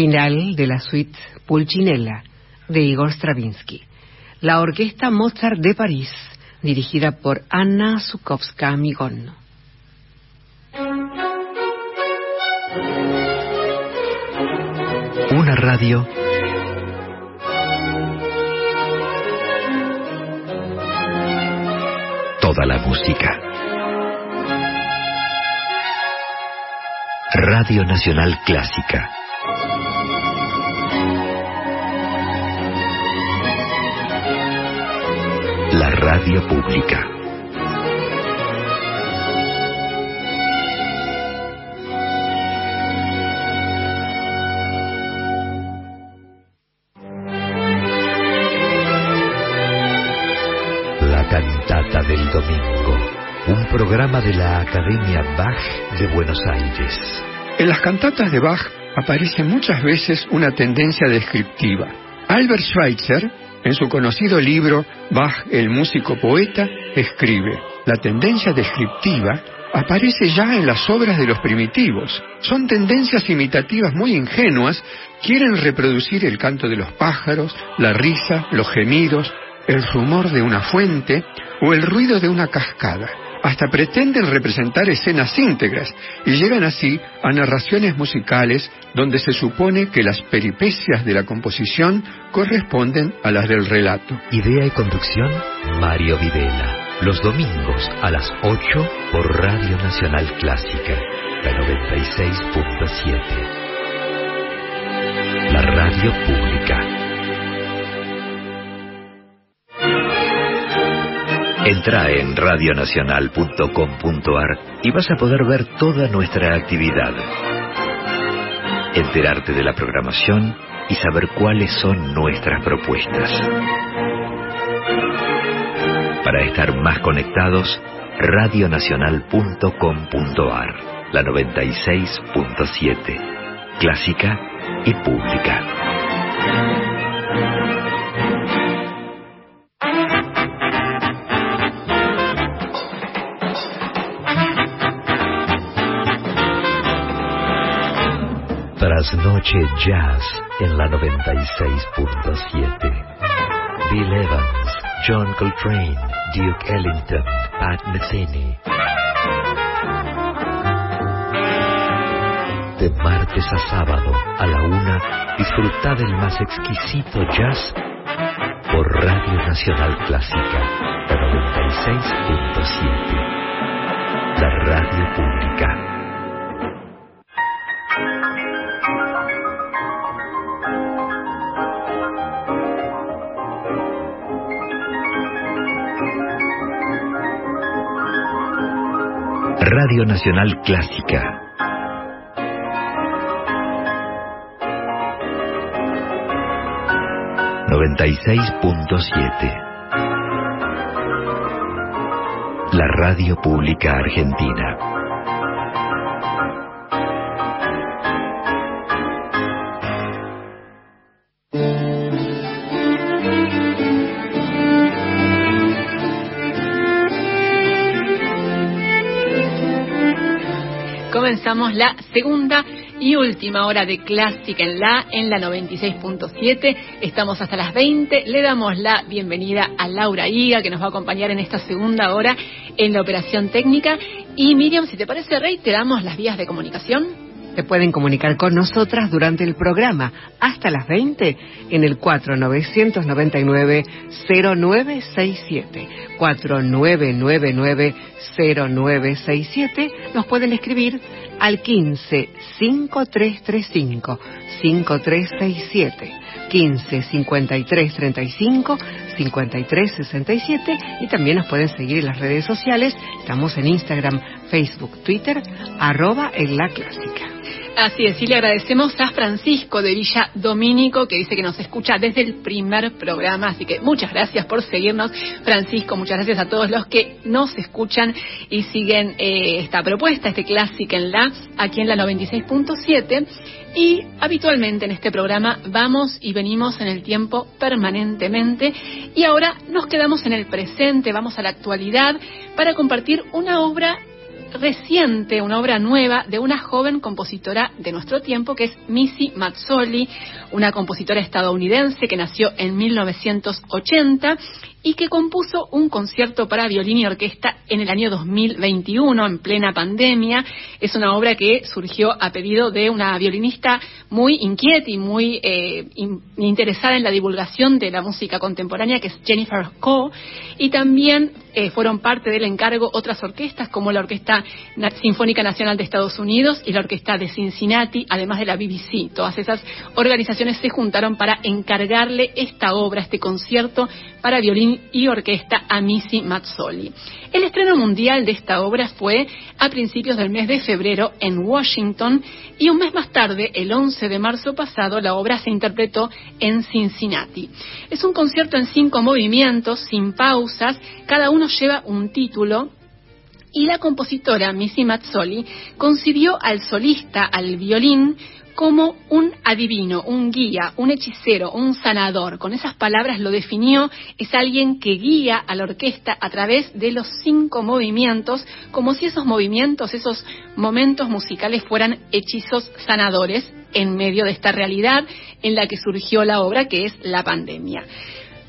Final de la suite Pulcinella de Igor Stravinsky. La Orquesta Mozart de París, dirigida por Anna Sukovska-Migon. Una radio toda la música. Radio Nacional Clásica. Radio pública. La cantata del domingo. Un programa de la Academia Bach de Buenos Aires. En las cantatas de Bach aparece muchas veces una tendencia descriptiva. Albert Schweitzer, en su conocido libro Bach, el músico poeta, escribe, la tendencia descriptiva aparece ya en las obras de los primitivos. Son tendencias imitativas muy ingenuas, quieren reproducir el canto de los pájaros, la risa, los gemidos, el rumor de una fuente o el ruido de una cascada. Hasta pretenden representar escenas íntegras y llegan así a narraciones musicales donde se supone que las peripecias de la composición corresponden a las del relato. Idea y conducción, Mario Videla. Los domingos a las 8 por Radio Nacional Clásica, la 96.7. La radio pública. Entra en radionacional.com.ar y vas a poder ver toda nuestra actividad. Enterarte de la programación y saber cuáles son nuestras propuestas. Para estar más conectados, radionacional.com.ar, la 96.7, clásica y pública. Trasnoche Jazz en la 96.7. Bill Evans, John Coltrane, Duke Ellington, Pat Metheny. De martes a sábado a la una, disfruta del más exquisito jazz por Radio Nacional Clásica, la 96.7. La radio pública. Radio Nacional Clásica. Noventa y seis punto siete. La radio pública argentina. Comenzamos la segunda y última hora de Clásica en la, en la 96.7. Estamos hasta las 20. Le damos la bienvenida a Laura Higa, que nos va a acompañar en esta segunda hora en la operación técnica. Y Miriam, si te parece, Rey, te damos las vías de comunicación. Se pueden comunicar con nosotras durante el programa hasta las 20 en el 4999-0967. 4999-0967. Nos pueden escribir al 15 5335 5367. 15 53 35 53 67 y también nos pueden seguir en las redes sociales. Estamos en Instagram, Facebook, Twitter, arroba en la clásica. Así es, y le agradecemos a Francisco de Villa Domínico, que dice que nos escucha desde el primer programa, así que muchas gracias por seguirnos, Francisco, muchas gracias a todos los que nos escuchan y siguen eh, esta propuesta, este clásico en la, aquí en la 96.7. Y habitualmente en este programa vamos y venimos en el tiempo permanentemente. Y ahora nos quedamos en el presente, vamos a la actualidad para compartir una obra reciente, una obra nueva de una joven compositora de nuestro tiempo que es Missy Mazzoli, una compositora estadounidense que nació en 1980 y que compuso un concierto para violín y orquesta en el año 2021, en plena pandemia. Es una obra que surgió a pedido de una violinista muy inquieta y muy eh, interesada en la divulgación de la música contemporánea, que es Jennifer Coe, y también eh, fueron parte del encargo otras orquestas, como la Orquesta Sinfónica Nacional de Estados Unidos y la Orquesta de Cincinnati, además de la BBC. Todas esas organizaciones se juntaron para encargarle esta obra, este concierto para violín y orquesta a Missy Mazzoli. El estreno mundial de esta obra fue a principios del mes de febrero en Washington y un mes más tarde, el 11 de marzo pasado, la obra se interpretó en Cincinnati. Es un concierto en cinco movimientos, sin pausas, cada uno lleva un título y la compositora Missy Mazzoli concibió al solista, al violín, como un adivino, un guía, un hechicero, un sanador. Con esas palabras lo definió, es alguien que guía a la orquesta a través de los cinco movimientos, como si esos movimientos, esos momentos musicales fueran hechizos sanadores en medio de esta realidad en la que surgió la obra, que es la pandemia.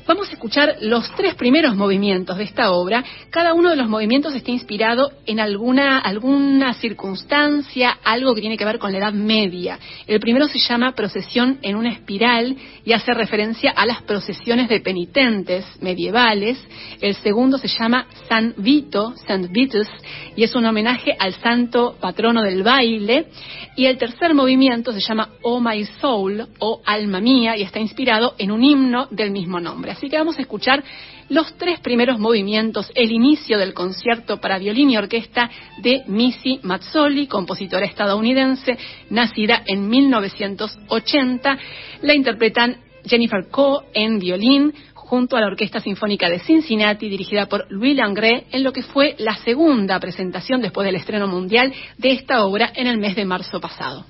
Vamos a escuchar los tres primeros movimientos de esta obra. Cada uno de los movimientos está inspirado en alguna, alguna circunstancia, algo que tiene que ver con la Edad Media. El primero se llama Procesión en una espiral y hace referencia a las procesiones de penitentes medievales. El segundo se llama San Vito, Saint Vitus, y es un homenaje al santo patrono del baile. Y el tercer movimiento se llama Oh My Soul o Alma Mía y está inspirado en un himno del mismo nombre. Así que vamos a escuchar los tres primeros movimientos, el inicio del concierto para violín y orquesta de Missy Mazzoli, compositora estadounidense, nacida en 1980. La interpretan Jennifer Coe en violín, junto a la Orquesta Sinfónica de Cincinnati, dirigida por Louis Langré, en lo que fue la segunda presentación después del estreno mundial de esta obra en el mes de marzo pasado.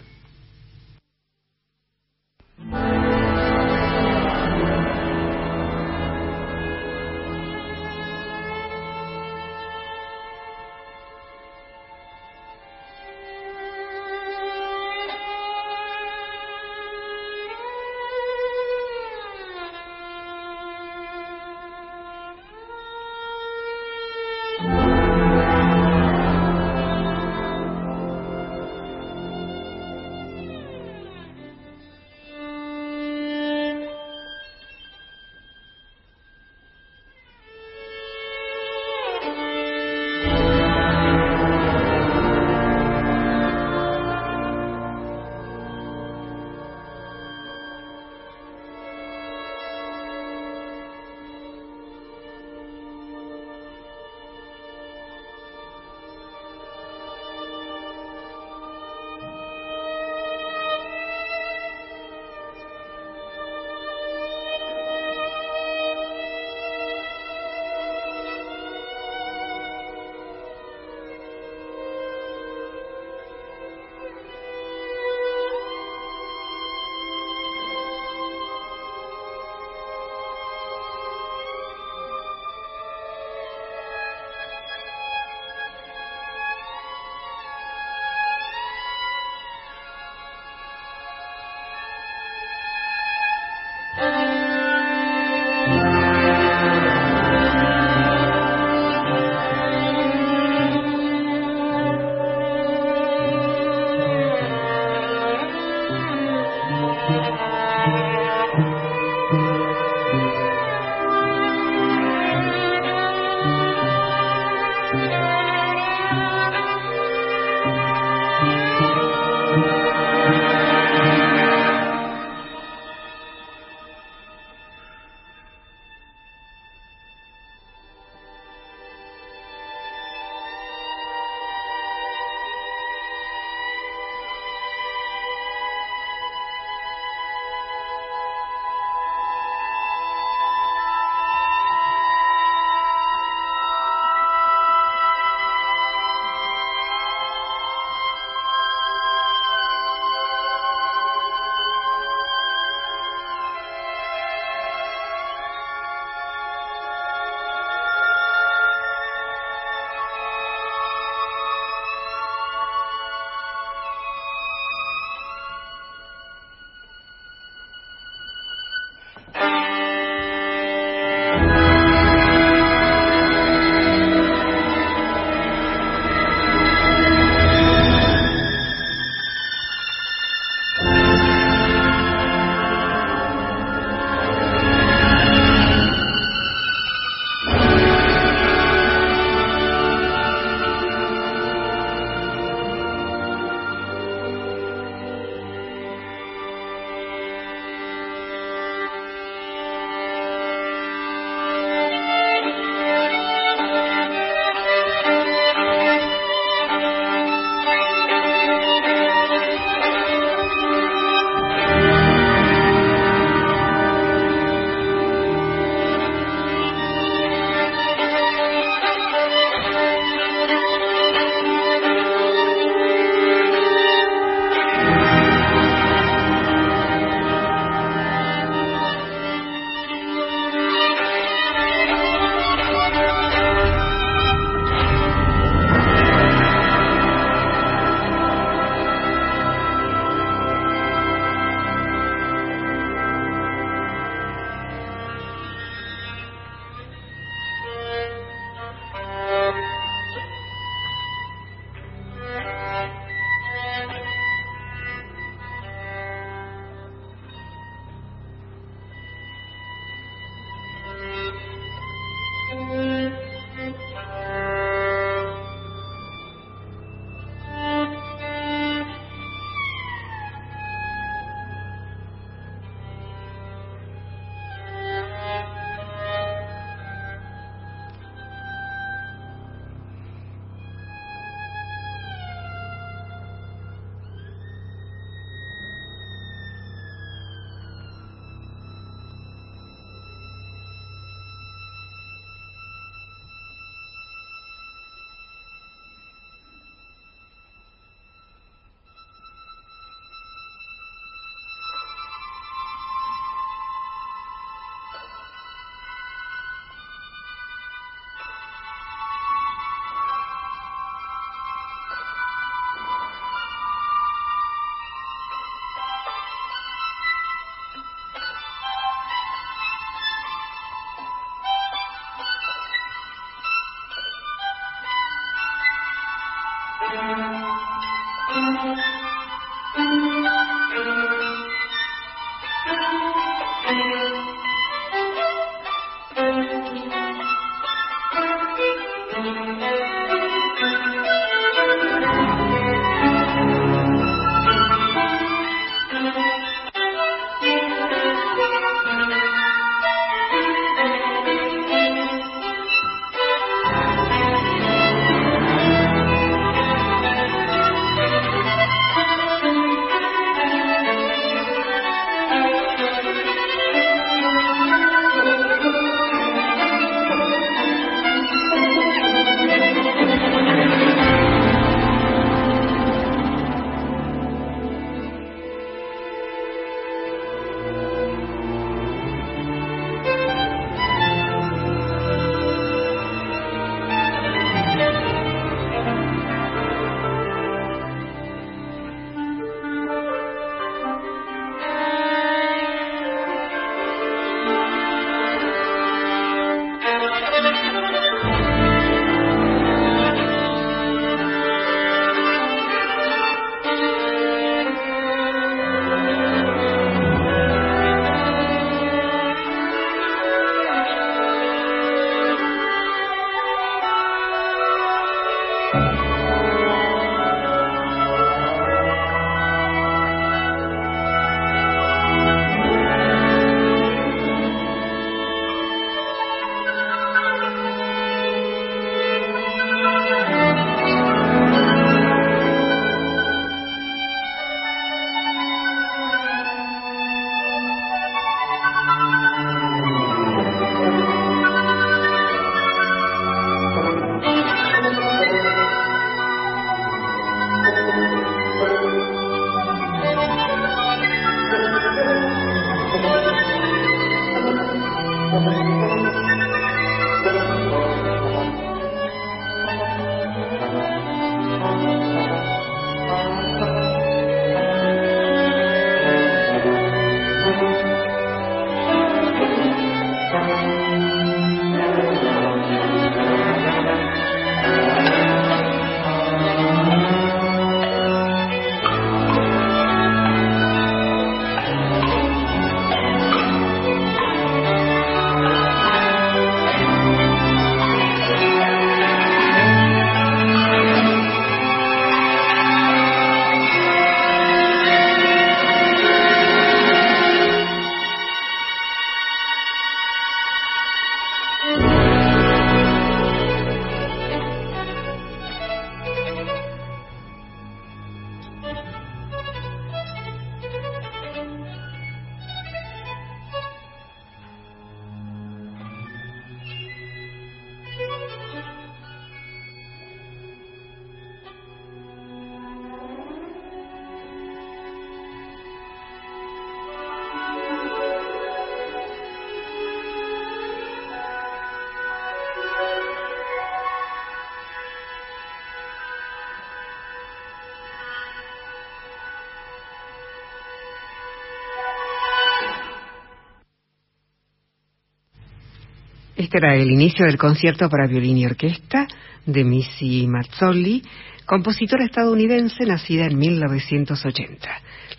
Era el inicio del concierto para violín y orquesta de Missy Marzolli, compositora estadounidense nacida en 1980.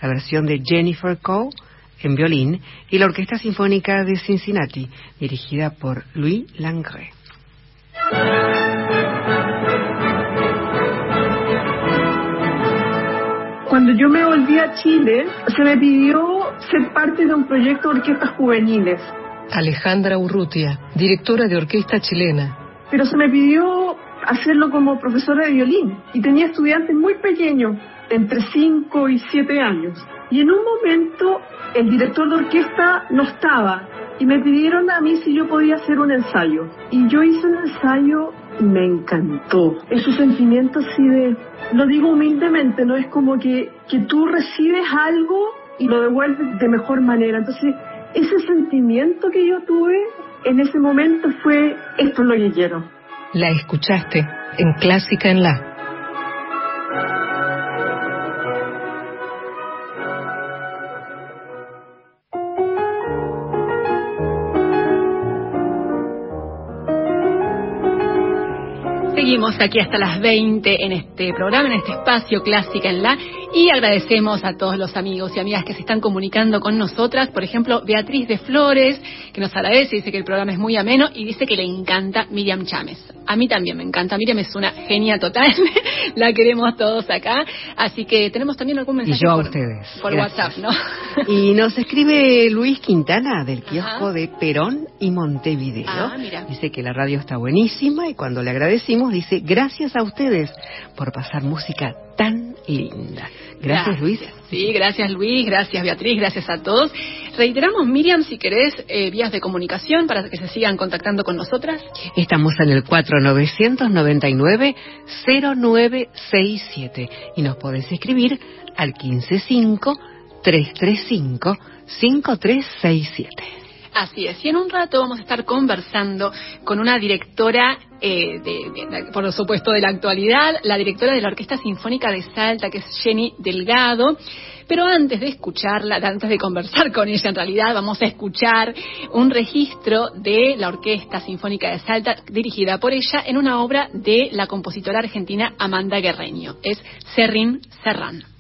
La versión de Jennifer Coe en violín y la Orquesta Sinfónica de Cincinnati, dirigida por Louis Langre. Cuando yo me volví a Chile, se me pidió ser parte de un proyecto de orquestas juveniles Alejandra Urrutia, directora de orquesta chilena. Pero se me pidió hacerlo como profesora de violín y tenía estudiantes muy pequeños, entre 5 y 7 años. Y en un momento el director de orquesta no estaba y me pidieron a mí si yo podía hacer un ensayo. Y yo hice un ensayo y me encantó. Esos sentimientos así de, lo digo humildemente, ¿no? Es como que, que tú recibes algo y lo devuelves de mejor manera. Entonces, ese sentimiento que yo tuve en ese momento fue, esto es lo que. La escuchaste en Clásica en La. Seguimos aquí hasta las 20 en este programa, en este espacio Clásica en La. Y agradecemos a todos los amigos y amigas que se están comunicando con nosotras. Por ejemplo, Beatriz de Flores, que nos agradece, dice que el programa es muy ameno y dice que le encanta Miriam Chámez. A mí también me encanta. Miriam es una genia total. *laughs* la queremos todos acá. Así que tenemos también algún mensaje y yo por, a ustedes. por WhatsApp, ¿no? y nos escribe Luis Quintana del kiosco de Perón y Montevideo. Ah, mira. Dice que la radio está buenísima y cuando le agradecimos dice gracias a ustedes por pasar música tan linda. Gracias, Luis. Sí, gracias Luis, gracias Beatriz, gracias a todos. Reiteramos, Miriam, si querés, eh, vías de comunicación para que se sigan contactando con nosotras. Estamos en el 4999-0967 y nos podés escribir al 155-335-5367. Así es, y en un rato vamos a estar conversando con una directora, eh, de, por supuesto, de la actualidad, la directora de la Orquesta Sinfónica de Salta, que es Jenny Delgado. Pero antes de escucharla, antes de conversar con ella, en realidad vamos a escuchar un registro de la Orquesta Sinfónica de Salta, dirigida por ella, en una obra de la compositora argentina Amanda Guerreño. Es Serrín Serrán.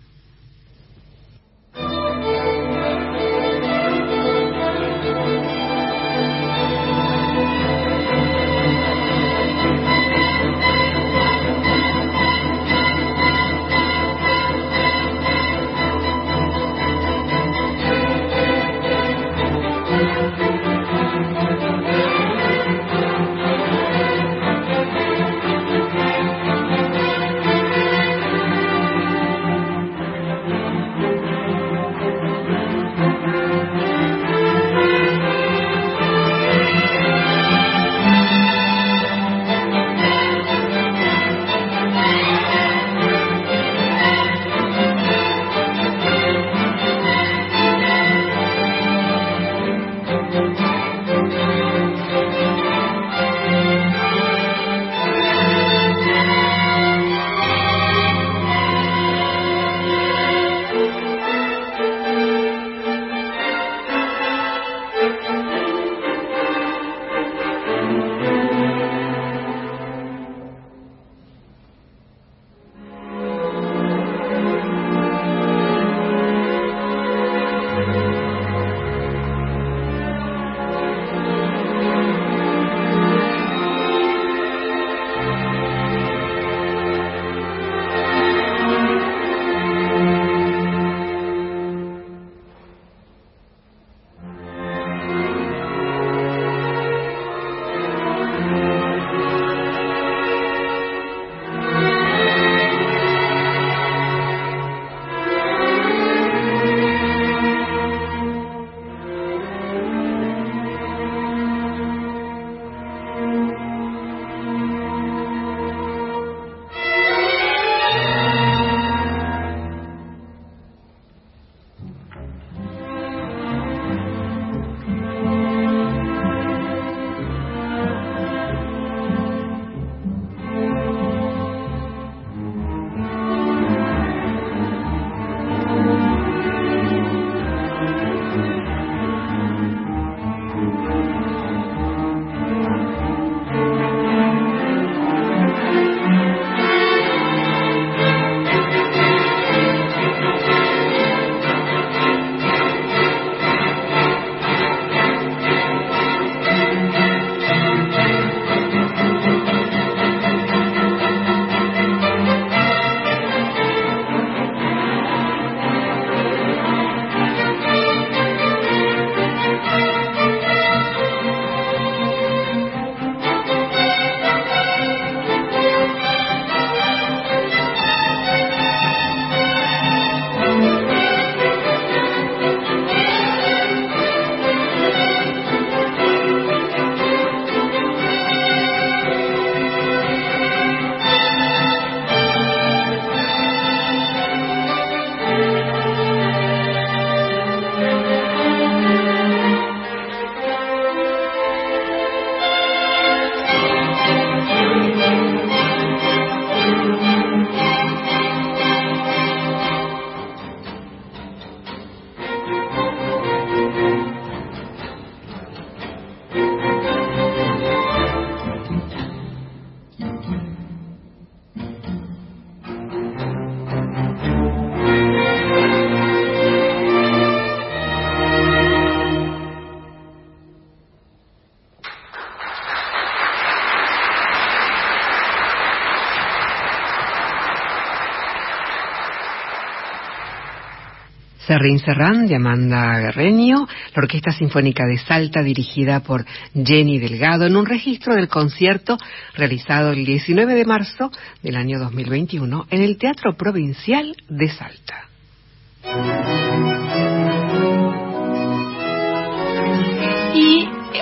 Serrín Serrán de Amanda Guerreño, la Orquesta Sinfónica de Salta dirigida por Jenny Delgado en un registro del concierto realizado el 19 de marzo del año 2021 en el Teatro Provincial de Salta.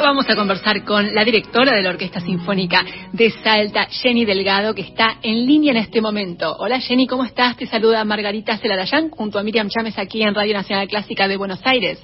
Vamos a conversar con la directora de la Orquesta Sinfónica de Salta, Jenny Delgado, que está en línea en este momento. Hola Jenny, ¿cómo estás? Te saluda Margarita Celarayán junto a Miriam Chámez aquí en Radio Nacional Clásica de Buenos Aires.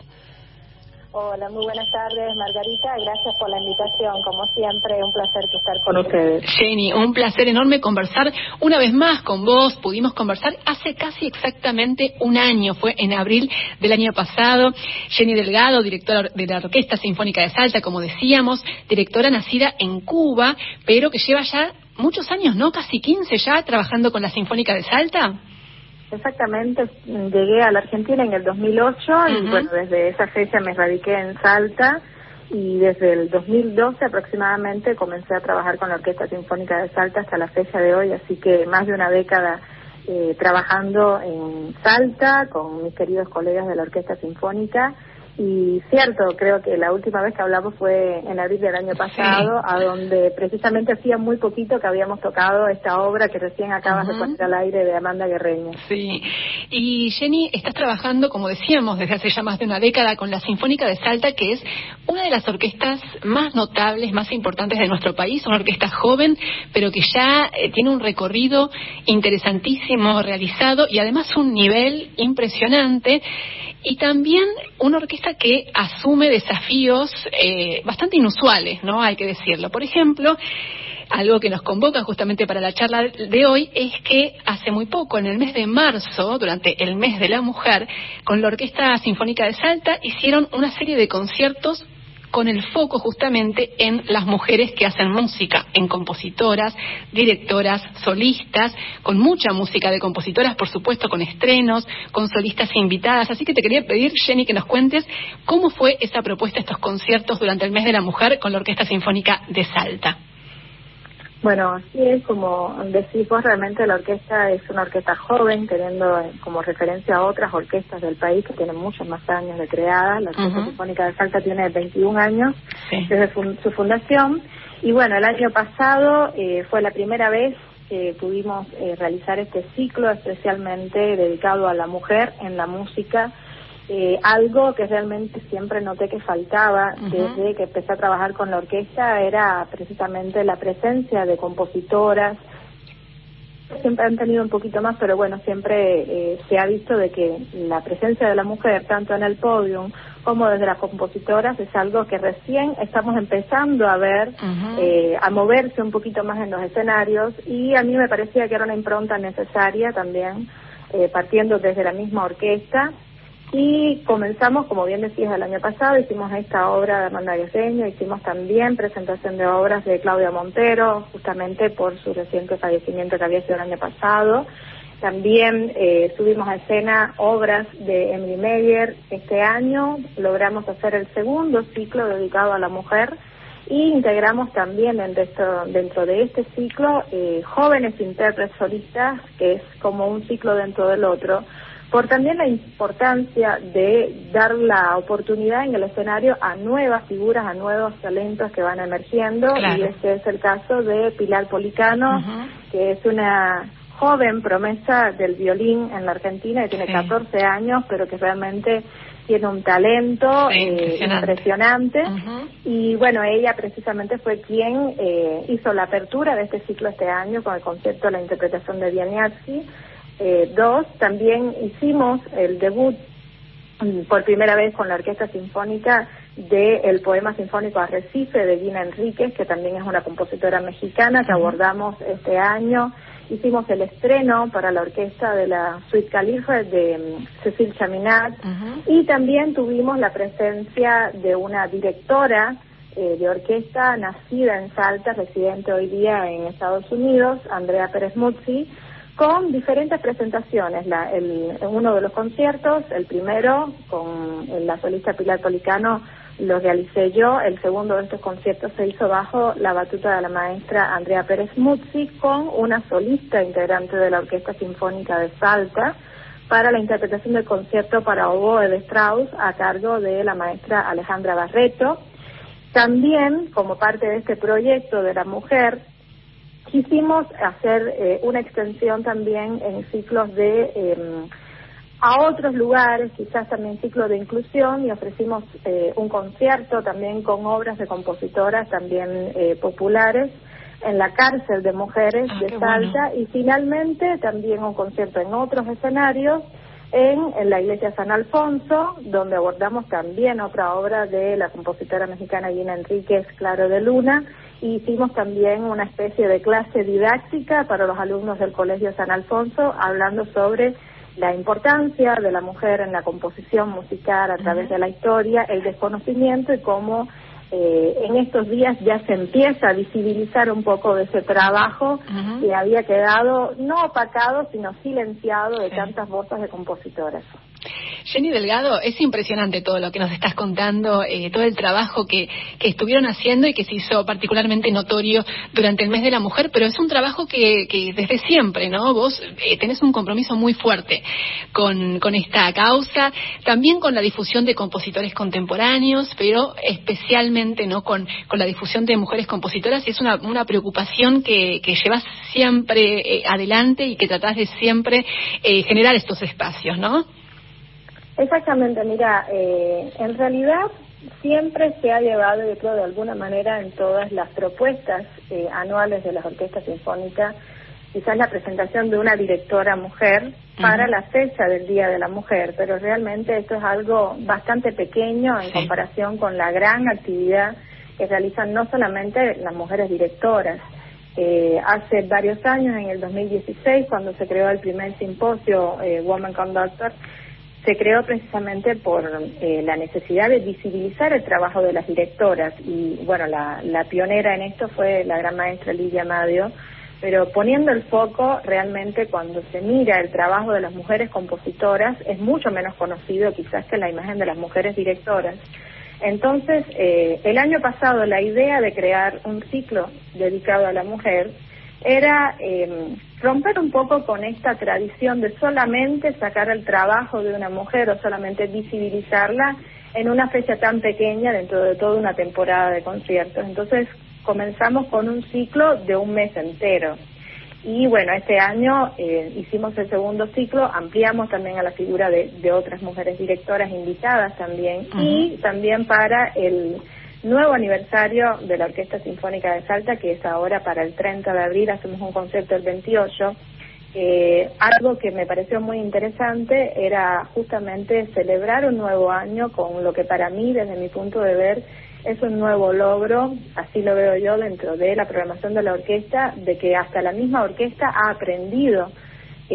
Hola, muy buenas tardes, Margarita. Gracias por la invitación. Como siempre, un placer estar con ustedes. Jenny, un placer enorme conversar una vez más con vos. Pudimos conversar hace casi exactamente un año, fue en abril del año pasado. Jenny Delgado, directora de la Orquesta Sinfónica de Salta, como decíamos, directora nacida en Cuba, pero que lleva ya muchos años, ¿no? Casi 15 ya trabajando con la Sinfónica de Salta. Exactamente, llegué a la Argentina en el 2008 y bueno, desde esa fecha me radiqué en Salta y desde el 2012 aproximadamente comencé a trabajar con la Orquesta Sinfónica de Salta hasta la fecha de hoy, así que más de una década eh, trabajando en Salta con mis queridos colegas de la Orquesta Sinfónica y cierto, creo que la última vez que hablamos fue en abril del año pasado, a donde precisamente hacía muy poquito que habíamos tocado esta obra que recién acabas de poner al aire de Amanda Guerreño. Sí, y Jenny, estás trabajando, como decíamos, desde hace ya más de una década con la Sinfónica de Salta, que es una de las orquestas más notables, más importantes de nuestro país, una orquesta joven, pero que ya eh, tiene un recorrido interesantísimo realizado y además un nivel impresionante y también una orquesta que asume desafíos eh, bastante inusuales, ¿no? Hay que decirlo. Por ejemplo, algo que nos convoca justamente para la charla de hoy es que hace muy poco, en el mes de marzo, durante el mes de la mujer, con la Orquesta Sinfónica de Salta hicieron una serie de conciertos con el foco justamente en las mujeres que hacen música, en compositoras, directoras, solistas, con mucha música de compositoras, por supuesto, con estrenos, con solistas invitadas. Así que te quería pedir, Jenny, que nos cuentes cómo fue esa propuesta, estos conciertos durante el mes de la mujer con la Orquesta Sinfónica de Salta. Bueno, así es, como decís vos, realmente la orquesta es una orquesta joven, teniendo como referencia a otras orquestas del país que tienen muchos más años de creada. La Orquesta Sinfónica de Salta tiene 21 años desde su fundación. Y bueno, el año pasado eh, fue la primera vez que pudimos eh, realizar este ciclo especialmente dedicado a la mujer en la música eh, algo que realmente siempre noté que faltaba desde que empecé a trabajar con la orquesta era precisamente la presencia de compositoras. Siempre han tenido un poquito más, pero bueno, siempre eh, se ha visto de que la presencia de la mujer, tanto en el podium como desde las compositoras, es algo que recién estamos empezando a ver, eh, a moverse un poquito más en los escenarios. Y a mí me parecía que era una impronta necesaria también, partiendo desde la misma orquesta y comenzamos, como bien decías, el año pasado, hicimos esta obra de Amanda Guerreño, hicimos también presentación de obras de Claudia Montero, justamente por su reciente fallecimiento que había sido el año pasado. También eh, subimos a escena obras de Emily Meyer. Este año logramos hacer el segundo ciclo dedicado a la mujer y integramos también dentro, dentro de este ciclo eh, jóvenes intérpretes solistas, que es como un ciclo dentro del otro por también la importancia de dar la oportunidad en el escenario a nuevas figuras, a nuevos talentos que van emergiendo. Y este es el caso de Pilar Policano, que es una joven promesa del violín en la Argentina, que tiene 14 años, pero que realmente tiene un talento eh, impresionante. Y bueno, ella precisamente fue quien eh, hizo la apertura de este ciclo este año con el concepto de la interpretación de Vianiazzi eh, dos, también hicimos el debut mm, por primera vez con la Orquesta Sinfónica del poema sinfónico Arrecife de Gina Enríquez, que también es una compositora mexicana que abordamos este año. Hicimos el estreno para la orquesta de la Suite Califa de mm, Cecil Chaminat y también tuvimos la presencia de una directora eh, de orquesta nacida en Salta, residente hoy día en Estados Unidos, Andrea Pérez Muzzi, con diferentes presentaciones. La, el, uno de los conciertos, el primero con la solista Pilar Policano, lo realicé yo. El segundo de estos conciertos se hizo bajo la batuta de la maestra Andrea Pérez Muzzi con una solista integrante de la Orquesta Sinfónica de Salta para la interpretación del concierto para oboe de Strauss a cargo de la maestra Alejandra Barreto. También, como parte de este proyecto de la mujer, quisimos hacer eh, una extensión también en ciclos de em, a otros lugares, quizás también ciclo de inclusión, y ofrecimos eh, un concierto también con obras de compositoras también eh, populares en la cárcel de mujeres ah, de Salta. y finalmente también un concierto en otros escenarios en, la iglesia San Alfonso, donde abordamos también otra obra de la compositora mexicana Gina Enríquez, Claro de Luna, hicimos también una especie de clase didáctica para los alumnos del Colegio San Alfonso, hablando sobre la importancia de la mujer en la composición musical a través de la historia, el desconocimiento y cómo eh, en estos días ya se empieza a visibilizar un poco de ese trabajo que había quedado no opacado, sino silenciado de tantas voces de compositoras. Jenny Delgado, es impresionante todo lo que nos estás contando, eh, todo el trabajo que, estuvieron haciendo y que se hizo particularmente notorio durante el mes de la mujer, pero es un trabajo que, desde siempre, ¿no? Vos eh, tenés un compromiso muy fuerte con, esta causa, también con la difusión de compositores contemporáneos, pero especialmente, ¿no? Con, la difusión de mujeres compositoras y es una, preocupación que, llevas siempre eh, adelante y que tratás de siempre generar estos espacios, ¿no? Exactamente, mira, eh, en realidad siempre se ha llevado, yo creo, de alguna manera en todas las propuestas eh, anuales de las orquestas sinfónicas, quizás la presentación de una directora mujer para la fecha del Día de la Mujer, pero realmente esto es algo bastante pequeño en comparación con la gran actividad que realizan no solamente las mujeres directoras. Eh, hace varios años, en el 2016, cuando se creó el primer simposio Woman Conductor, se creó precisamente por eh, la necesidad de visibilizar el trabajo de las directoras y bueno, la, pionera en esto fue la gran maestra Lidia Madio, pero poniendo el foco realmente cuando se mira el trabajo de las mujeres compositoras es mucho menos conocido quizás que la imagen de las mujeres directoras. Entonces, eh, el año pasado la idea de crear un ciclo dedicado a la mujer era eh, romper un poco con esta tradición de solamente sacar el trabajo de una mujer o solamente visibilizarla en una fecha tan pequeña dentro de toda una temporada de conciertos. Entonces comenzamos con un ciclo de un mes entero. Y bueno, este año eh, hicimos el segundo ciclo, ampliamos también a la figura de, otras mujeres directoras invitadas también y también para el nuevo aniversario de la Orquesta Sinfónica de Salta, que es ahora para el 30 de abril, hacemos un concierto el 28. Eh, algo que me pareció muy interesante era justamente celebrar un nuevo año con lo que para mí, desde mi punto de ver, es un nuevo logro, así lo veo yo dentro de la programación de la orquesta, de que hasta la misma orquesta ha aprendido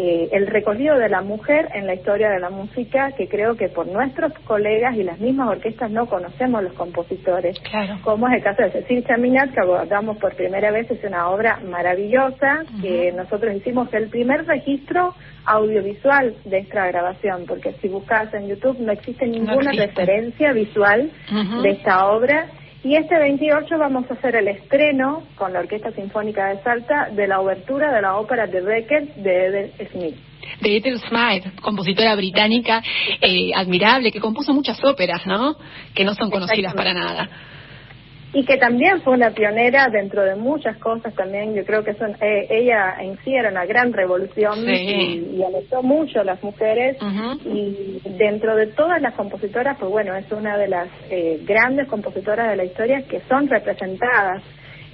eh, el recorrido de la mujer en la historia de la música, que creo que por nuestros colegas y las mismas orquestas no conocemos los compositores, como es el caso de Cecil Chaminat, que abordamos por primera vez, es una obra maravillosa, que nosotros hicimos el primer registro audiovisual de esta grabación, porque si buscas en YouTube no existe ninguna referencia visual de esta obra y este 28 vamos a hacer el estreno con la Orquesta Sinfónica de Salta de la obertura de la ópera de Beckett de Ethel Smith. De Ethel Smith, compositora británica eh, admirable, que compuso muchas óperas, ¿no? Que no son conocidas para nada y que también fue una pionera dentro de muchas cosas también. Yo creo que son eh, ella en sí era una gran revolución y, y, alentó mucho a las mujeres. Y dentro de todas las compositoras pues bueno es una de las eh, grandes compositoras de la historia que son representadas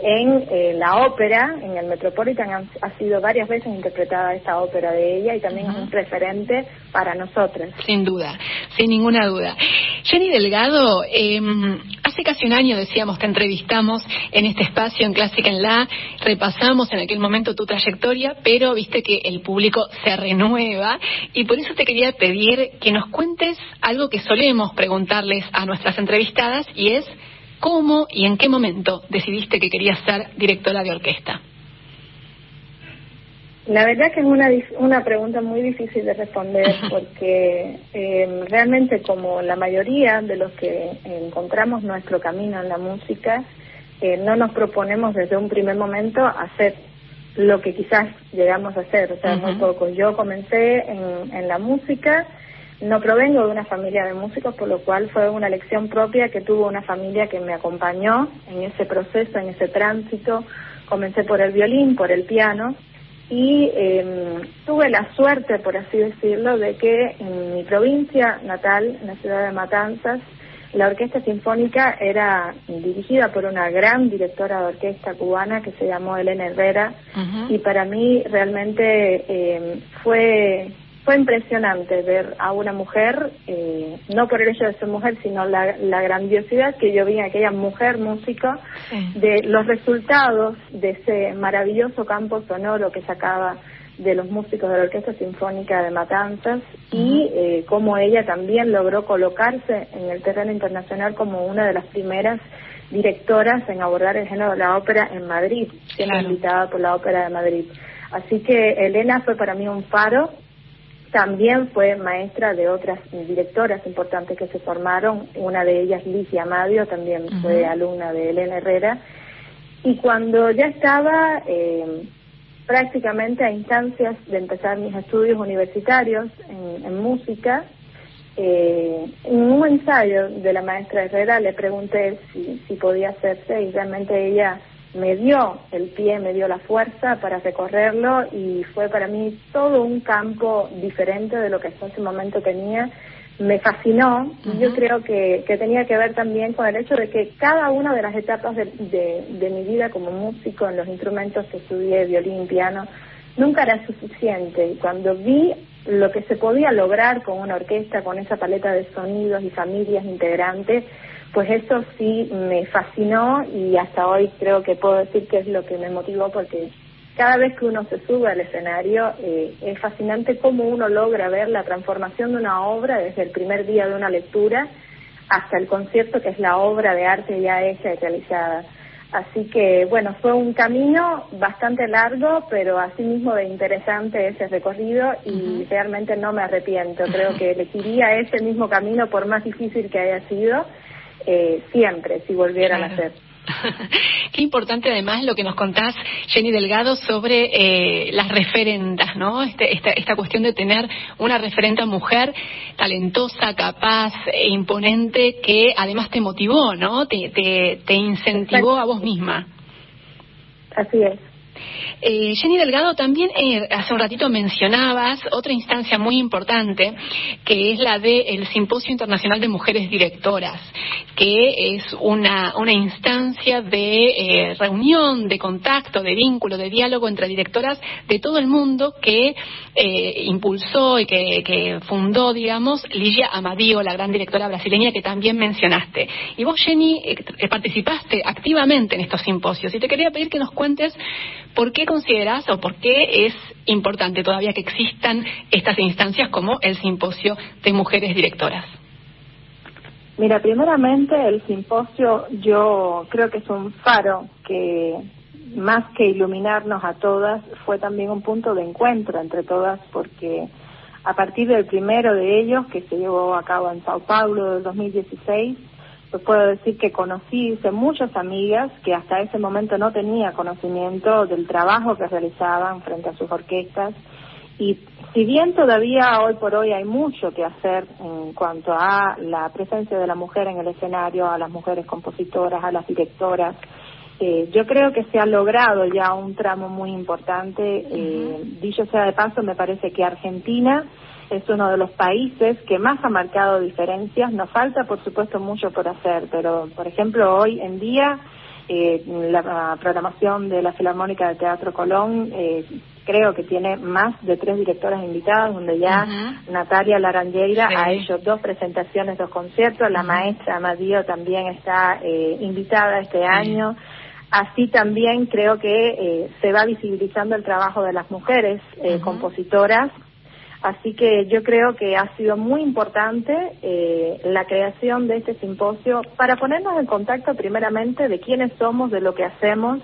en eh, la ópera, en el Metropolitan ha, sido varias veces interpretada esta ópera de ella y también es un referente para nosotros. Sin duda, sin ninguna duda. Jenny Delgado, em, hace casi un año decíamos que entrevistamos en este espacio en Clásica en La, repasamos en aquel momento tu trayectoria, pero viste que el público se renueva y por eso te quería pedir que nos cuentes algo que solemos preguntarles a nuestras entrevistadas y es ¿Cómo y en qué momento decidiste que querías ser directora de orquesta? La verdad que es una, una pregunta muy difícil de responder porque eh, realmente como la mayoría de los que encontramos nuestro camino en la música, eh, no nos proponemos desde un primer momento hacer lo que quizás llegamos a hacer, o sea, muy poco. Yo comencé en, en la música, no provengo de una familia de músicos, por lo cual fue una lección propia que tuvo una familia que me acompañó en ese proceso, en ese tránsito. Comencé por el violín, por el piano, y eh, tuve la suerte, por así decirlo, de que en mi provincia natal, en la ciudad de Matanzas, la orquesta sinfónica era dirigida por una gran directora de orquesta cubana que se llamó Elena Herrera y para mí realmente eh, fue fue impresionante ver a una mujer, eh, no por el hecho de ser mujer, sino la, la grandiosidad que yo vi en aquella mujer música, de los resultados de ese maravilloso campo sonoro que sacaba de los músicos de la Orquesta Sinfónica de Matanzas y eh, cómo ella también logró colocarse en el terreno internacional como una de las primeras directoras en abordar el género de la ópera en Madrid, siendo invitada por la Ópera de Madrid. Así que Elena fue para mí un faro también fue maestra de otras directoras importantes que se formaron, una de ellas Licia Madio, también fue alumna de Elena Herrera. Y cuando ya estaba eh, prácticamente a instancias de empezar mis estudios universitarios en, música, eh, en un ensayo de la maestra Herrera le pregunté si, si podía hacerse y realmente ella me dio el pie, me dio la fuerza para recorrerlo y fue para mí todo un campo diferente de lo que hasta ese momento tenía. Me fascinó y yo creo que, que, tenía que ver también con el hecho de que cada una de las etapas de, de, mi vida como músico en los instrumentos que estudié, violín, piano, nunca era suficiente. Y cuando vi lo que se podía lograr con una orquesta, con esa paleta de sonidos y familias integrantes, pues eso sí me fascinó y hasta hoy creo que puedo decir que es lo que me motivó porque cada vez que uno se sube al escenario eh, es fascinante cómo uno logra ver la transformación de una obra desde el primer día de una lectura hasta el concierto que es la obra de arte ya hecha y realizada. Así que bueno, fue un camino bastante largo, pero asimismo de interesante ese recorrido y realmente no me arrepiento. Creo que *laughs* elegiría ese mismo camino por más difícil que haya sido eh, siempre si volvieran a ser. *laughs* Qué importante además lo que nos contás, Jenny Delgado, sobre eh, las referentas, ¿no? Este, esta, esta cuestión de tener una referente mujer talentosa, capaz, e imponente, que además te motivó, ¿no? Te, te, te incentivó a vos misma. Así es. Eh, Jenny Delgado, también eh, hace un ratito mencionabas otra instancia muy importante, que es la del Simposio Internacional de Mujeres Directoras, que es una, una instancia de eh, reunión, de contacto, de vínculo, de diálogo entre directoras de todo el mundo que impulsó y que, que, fundó, digamos, Ligia Amadio, la gran directora brasileña que también mencionaste. Y vos, Jenny, participaste activamente en estos simposios y te quería pedir que nos cuentes por qué consideras o por qué es importante todavía que existan estas instancias como el simposio de mujeres directoras? Mira, primeramente el simposio yo creo que es un faro que más que iluminarnos a todas fue también un punto de encuentro entre todas porque a partir del primero de ellos que se llevó a cabo en Sao Paulo del 2016 puedo decir que conocí, hice muchas amigas que hasta ese momento no tenía conocimiento del trabajo que realizaban frente a sus orquestas. Y si bien todavía hoy por hoy hay mucho que hacer en cuanto a la presencia de la mujer en el escenario, a las mujeres compositoras, a las directoras, eh, yo creo que se ha logrado ya un tramo muy importante. Eh, dicho sea de paso, me parece que Argentina es uno de los países que más ha marcado diferencias. Nos falta, por supuesto, mucho por hacer, pero, por ejemplo, hoy en día eh, la programación de la Filarmónica de Teatro Colón eh, creo que tiene más de tres directoras invitadas, donde ya Natalia Laranjeira ha hecho dos presentaciones, dos conciertos, la maestra Amadío también está eh, invitada este año. Así también creo que eh, se va visibilizando el trabajo de las mujeres eh, compositoras. Así que yo creo que ha sido muy importante eh, la creación de este simposio para ponernos en contacto primeramente de quiénes somos, de lo que hacemos,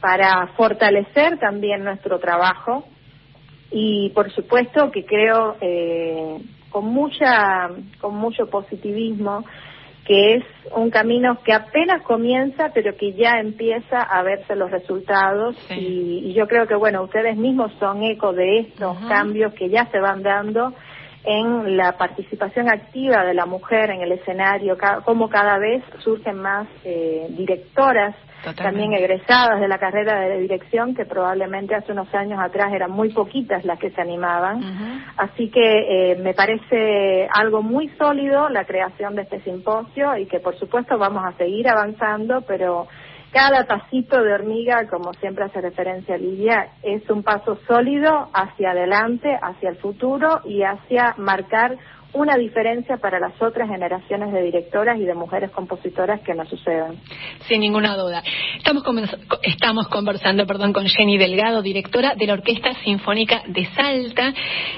para fortalecer también nuestro trabajo. Y por supuesto que creo eh, con mucha con mucho positivismo que es un camino que apenas comienza, pero que ya empieza a verse los resultados. Y, yo creo que, bueno, ustedes mismos son eco de estos cambios que ya se van dando en la participación activa de la mujer en el escenario, como cada vez surgen más eh, directoras también egresadas de la carrera de dirección, que probablemente hace unos años atrás eran muy poquitas las que se animaban. Así que eh, me parece algo muy sólido la creación de este simposio y que por supuesto vamos a seguir avanzando, pero cada pasito de hormiga, como siempre hace referencia Lidia, es un paso sólido hacia adelante, hacia el futuro y hacia marcar una diferencia para las otras generaciones de directoras y de mujeres compositoras que nos sucedan. Sin ninguna duda. Estamos, estamos conversando perdón, con Jenny Delgado, directora de la Orquesta Sinfónica de Salta.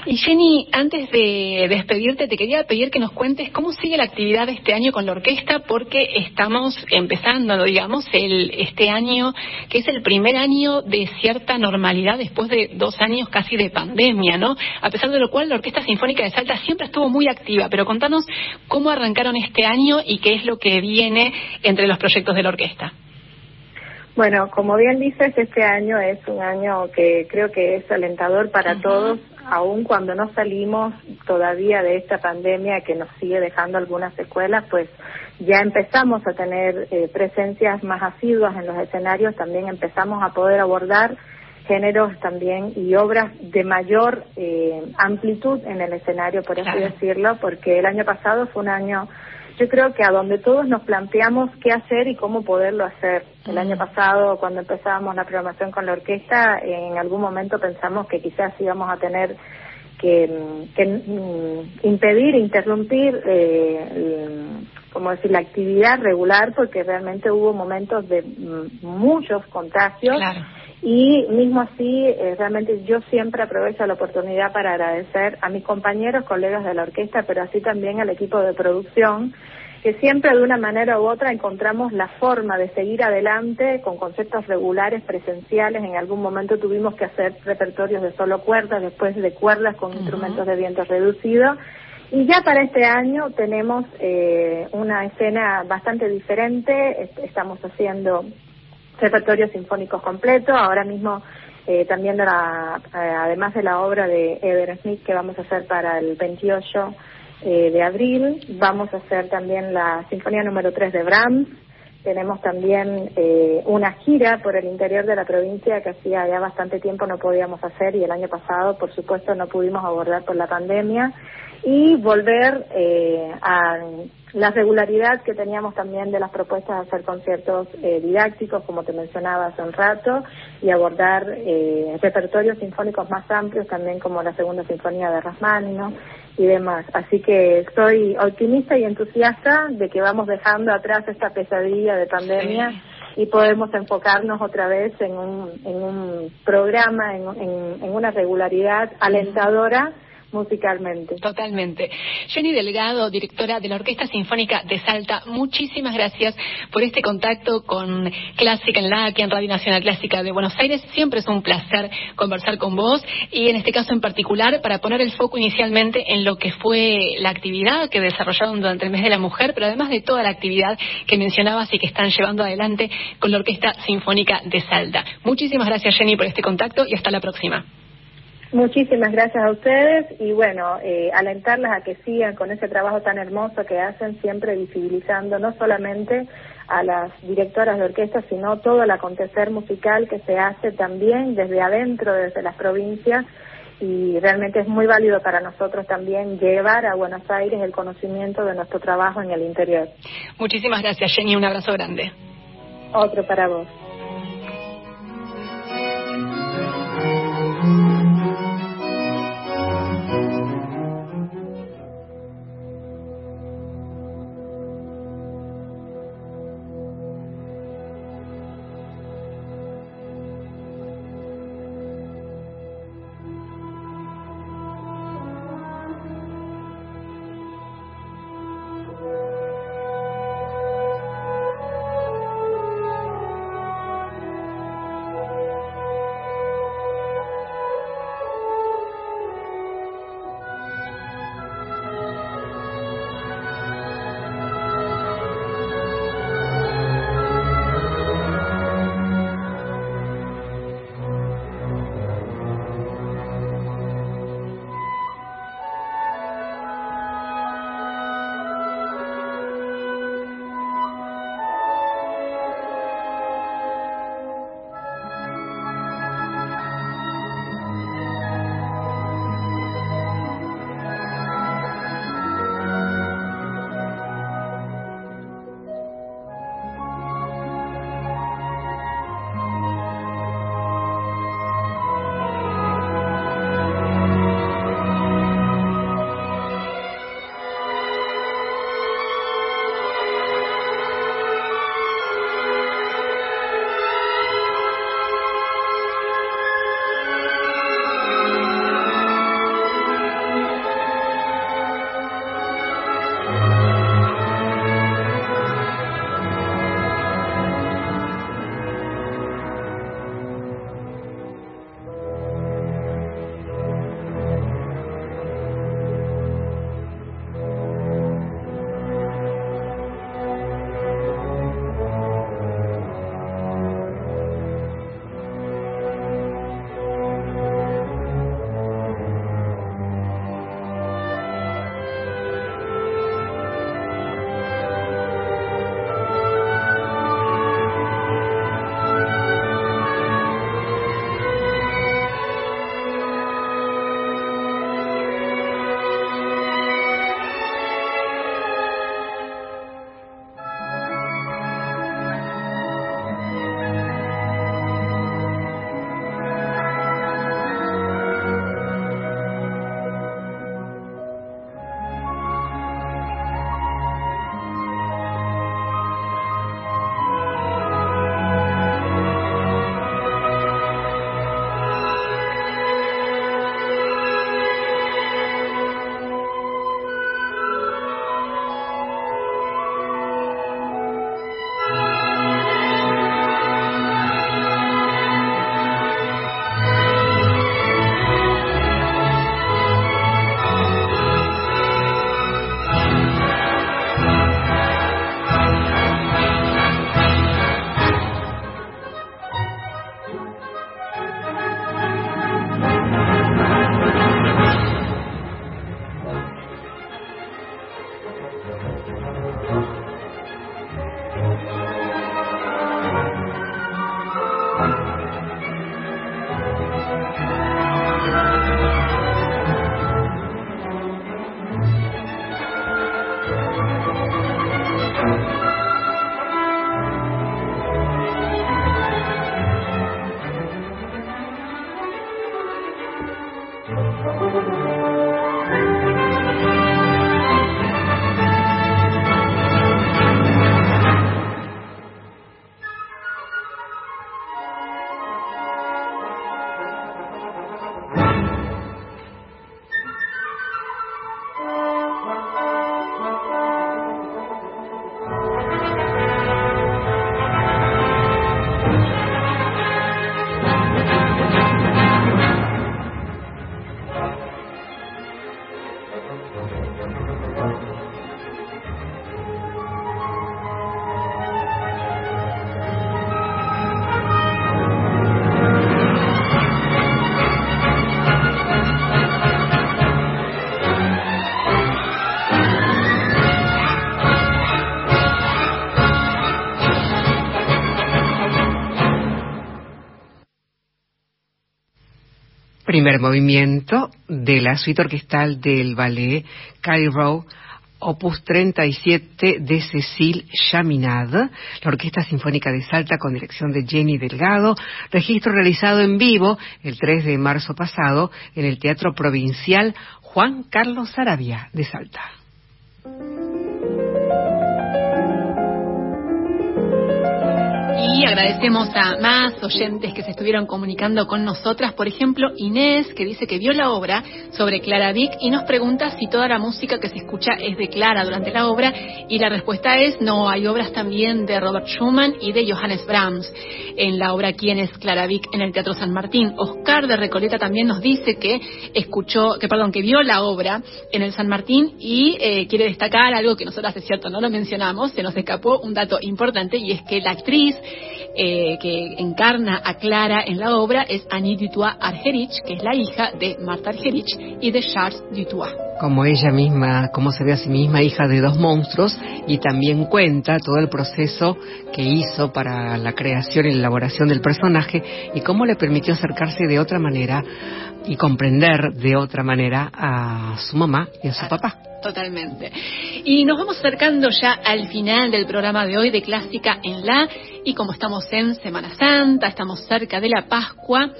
Y Jenny, antes de despedirte, te quería pedir que nos cuentes cómo sigue la actividad de este año con la orquesta, porque estamos empezando, digamos, el, este año, que es el primer año de cierta normalidad después de dos años casi de pandemia, ¿no? A pesar de lo cual, la Orquesta Sinfónica de Salta siempre estuvo muy activa, pero contanos cómo arrancaron este año y qué es lo que viene entre los proyectos de la orquesta. Bueno, como bien dices, este año es un año que creo que es alentador para todos, aun cuando no salimos todavía de esta pandemia que nos sigue dejando algunas secuelas, pues ya empezamos a tener eh, presencias más asiduas en los escenarios, también empezamos a poder abordar géneros también y obras de mayor eh, amplitud en el escenario, por así decirlo, porque el año pasado fue un año, yo creo que a donde todos nos planteamos qué hacer y cómo poderlo hacer. El año mm. pasado, cuando empezábamos la programación con la orquesta, en algún momento pensamos que quizás íbamos a tener que, mm, impedir, interrumpir, eh, como decir, la actividad regular, porque realmente hubo momentos de mm, muchos contagios. Y mismo así, eh, realmente yo siempre aprovecho la oportunidad para agradecer a mis compañeros, colegas de la orquesta, pero así también al equipo de producción, que siempre de una manera u otra encontramos la forma de seguir adelante con conceptos regulares, presenciales. En algún momento tuvimos que hacer repertorios de solo cuerdas, después de cuerdas con instrumentos de viento reducido. Y ya para este año tenemos eh, una escena bastante diferente. Estamos haciendo repertorio sinfónico completo. Ahora mismo eh, también la, eh, además de la obra de Ever Smith que vamos a hacer para el 28 eh, de abril, vamos a hacer también la Sinfonía número 3 de Brahms. Tenemos también eh, una gira por el interior de la provincia que hacía ya bastante tiempo no podíamos hacer y el año pasado, por supuesto, no pudimos abordar por la pandemia y volver eh, a la regularidad que teníamos también de las propuestas de hacer conciertos eh, didácticos, como te mencionaba hace un rato, y abordar eh, repertorios sinfónicos más amplios, también como la Segunda Sinfonía de Rasmanino y demás. Así que estoy optimista y entusiasta de que vamos dejando atrás esta pesadilla de pandemia. y podemos enfocarnos otra vez en un, en un programa, en, en una regularidad alentadora musicalmente. Totalmente. Jenny Delgado, directora de la Orquesta Sinfónica de Salta, muchísimas gracias por este contacto con Clásica en la aquí en Radio Nacional Clásica de Buenos Aires. Siempre es un placer conversar con vos y en este caso en particular para poner el foco inicialmente en lo que fue la actividad que desarrollaron durante el mes de la mujer, pero además de toda la actividad que mencionabas y que están llevando adelante con la Orquesta Sinfónica de Salta. Muchísimas gracias Jenny por este contacto y hasta la próxima. Muchísimas gracias a ustedes y bueno, eh, alentarlas a que sigan con ese trabajo tan hermoso que hacen, siempre visibilizando no solamente a las directoras de orquesta, sino todo el acontecer musical que se hace también desde adentro, desde las provincias y realmente es muy válido para nosotros también llevar a Buenos Aires el conocimiento de nuestro trabajo en el interior. Muchísimas gracias, Jenny. Un abrazo grande. Otro para vos. Primer movimiento de la suite orquestal del ballet Cairo opus 37 de Cecil Chaminade, la Orquesta Sinfónica de Salta con dirección de Jenny Delgado, registro realizado en vivo el 3 de marzo pasado en el Teatro Provincial Juan Carlos Sarabia de Salta. Y agradecemos a más oyentes que se estuvieron comunicando con nosotras. Por ejemplo, Inés, que dice que vio la obra sobre Clara Vick y nos pregunta si toda la música que se escucha es de Clara durante la obra. Y la respuesta es no, hay obras también de Robert Schumann y de Johannes Brahms en la obra Quién es Clara Vick en el Teatro San Martín. Oscar de Recoleta también nos dice que escuchó, que perdón, que vio la obra en el San Martín y eh, quiere destacar algo que nosotras es cierto no lo mencionamos, se nos escapó un dato importante y es que la actriz eh, que encarna a Clara en la obra es Annie Dutoit Argerich, que es la hija de Martha Argerich y de Charles Dutoit. Como ella misma, como se ve a sí misma, hija de dos monstruos, y también cuenta todo el proceso que hizo para la creación y la elaboración del personaje y cómo le permitió acercarse de otra manera y comprender de otra manera a su mamá y a su papá. Totalmente. Y nos vamos acercando ya al final del programa de hoy de Clásica en la, y como estamos en Semana Santa, estamos cerca de la Pascua,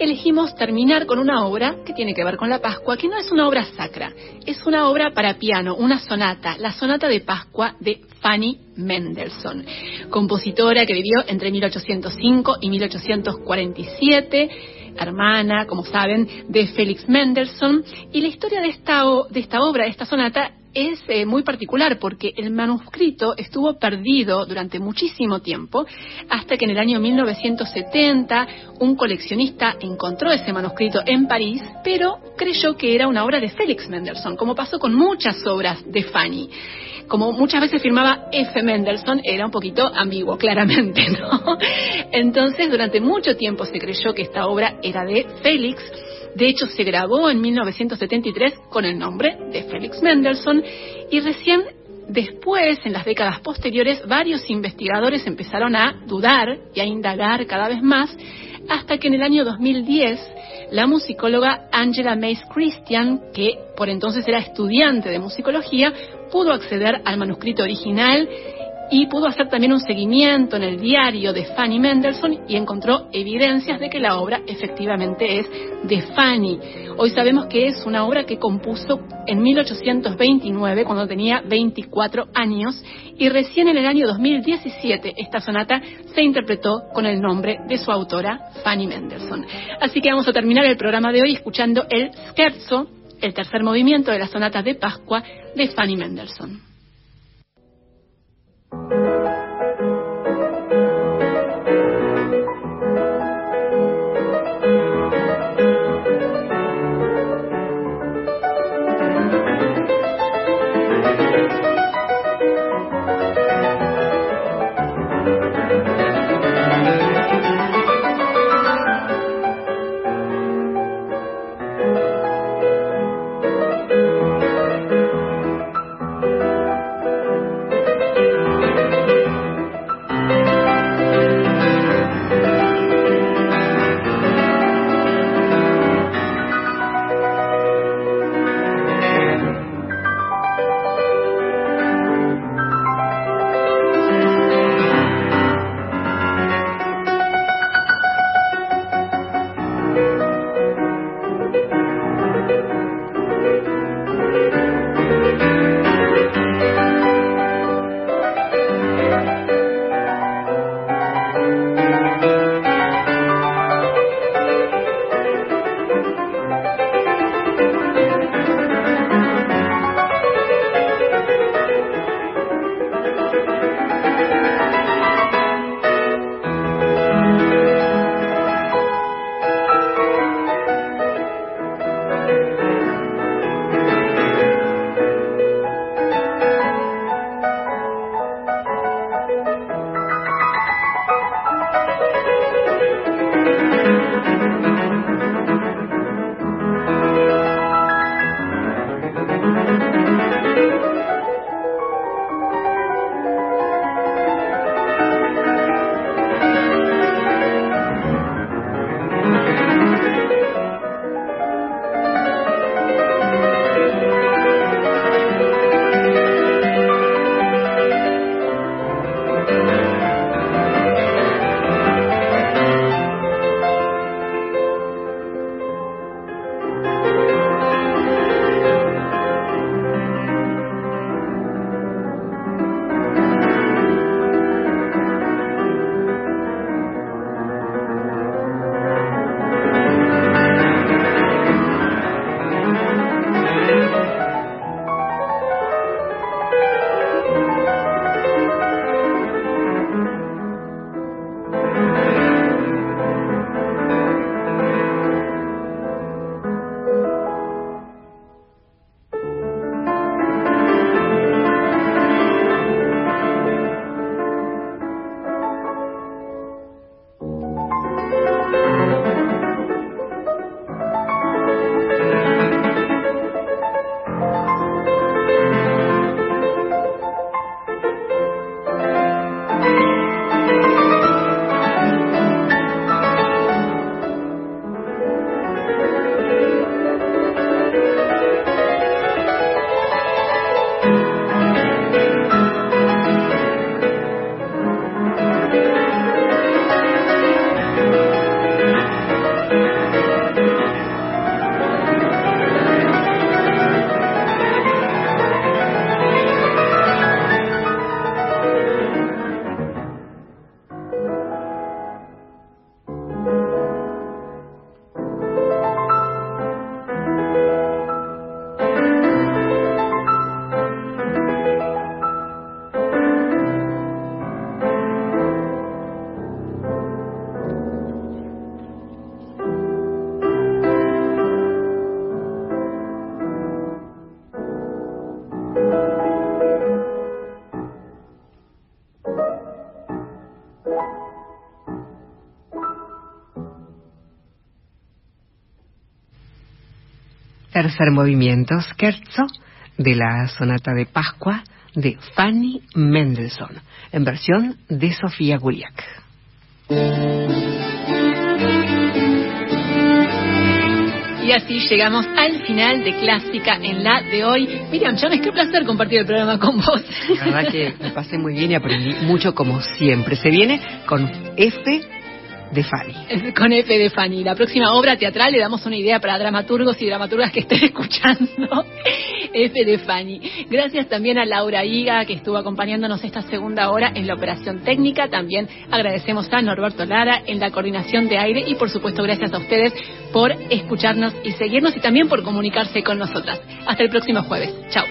elegimos terminar con una obra que tiene que ver con la Pascua, que no es una obra sacra, es una obra para piano, una sonata, la sonata de Pascua de Fanny Mendelssohn, compositora que vivió entre 1805 y 1847 hermana, como saben, de Félix Mendelssohn. Y la historia de esta, de esta obra, de esta sonata, es eh, muy particular porque el manuscrito estuvo perdido durante muchísimo tiempo hasta que en el año 1970 un coleccionista encontró ese manuscrito en París, pero creyó que era una obra de Félix Mendelssohn, como pasó con muchas obras de Fanny como muchas veces firmaba F. Mendelssohn, era un poquito ambiguo, claramente, ¿no? *laughs* Entonces, durante mucho tiempo se creyó que esta obra era de Félix. De hecho, se grabó en 1973 con el nombre de Félix Mendelssohn y recién después, en las décadas posteriores, varios investigadores empezaron a dudar y a indagar cada vez más hasta que en el año 2010 la musicóloga Angela Mace Christian, que por entonces era estudiante de musicología, pudo acceder al manuscrito original y pudo hacer también un seguimiento en el diario de Fanny Mendelssohn y encontró evidencias de que la obra efectivamente es de Fanny. Hoy sabemos que es una obra que compuso en 1829 cuando tenía 24 años y recién en el año 2017 esta sonata se interpretó con el nombre de su autora Fanny Mendelssohn. Así que vamos a terminar el programa de hoy escuchando el scherzo, el tercer movimiento de la sonata de Pascua de Fanny Mendelssohn. Tercer movimiento, scherzo de la sonata de Pascua de Fanny Mendelssohn, en versión de Sofía Guliak. Y así llegamos al final de Clásica en la de hoy. Miriam Jones, qué placer compartir el programa con vos. La verdad que me pasé muy bien y aprendí mucho como siempre. Se viene con F de Fanny. Con F de Fanny. La próxima obra teatral le damos una idea para dramaturgos y dramaturgas que estén *laughs* escuchando. F de Fanny. Gracias también a Laura Higa que estuvo acompañándonos esta segunda hora en la operación técnica. También agradecemos a Norberto Lara en la coordinación de aire y por supuesto gracias a ustedes por escucharnos y seguirnos y también por comunicarse con nosotras. Hasta el próximo jueves. Chao.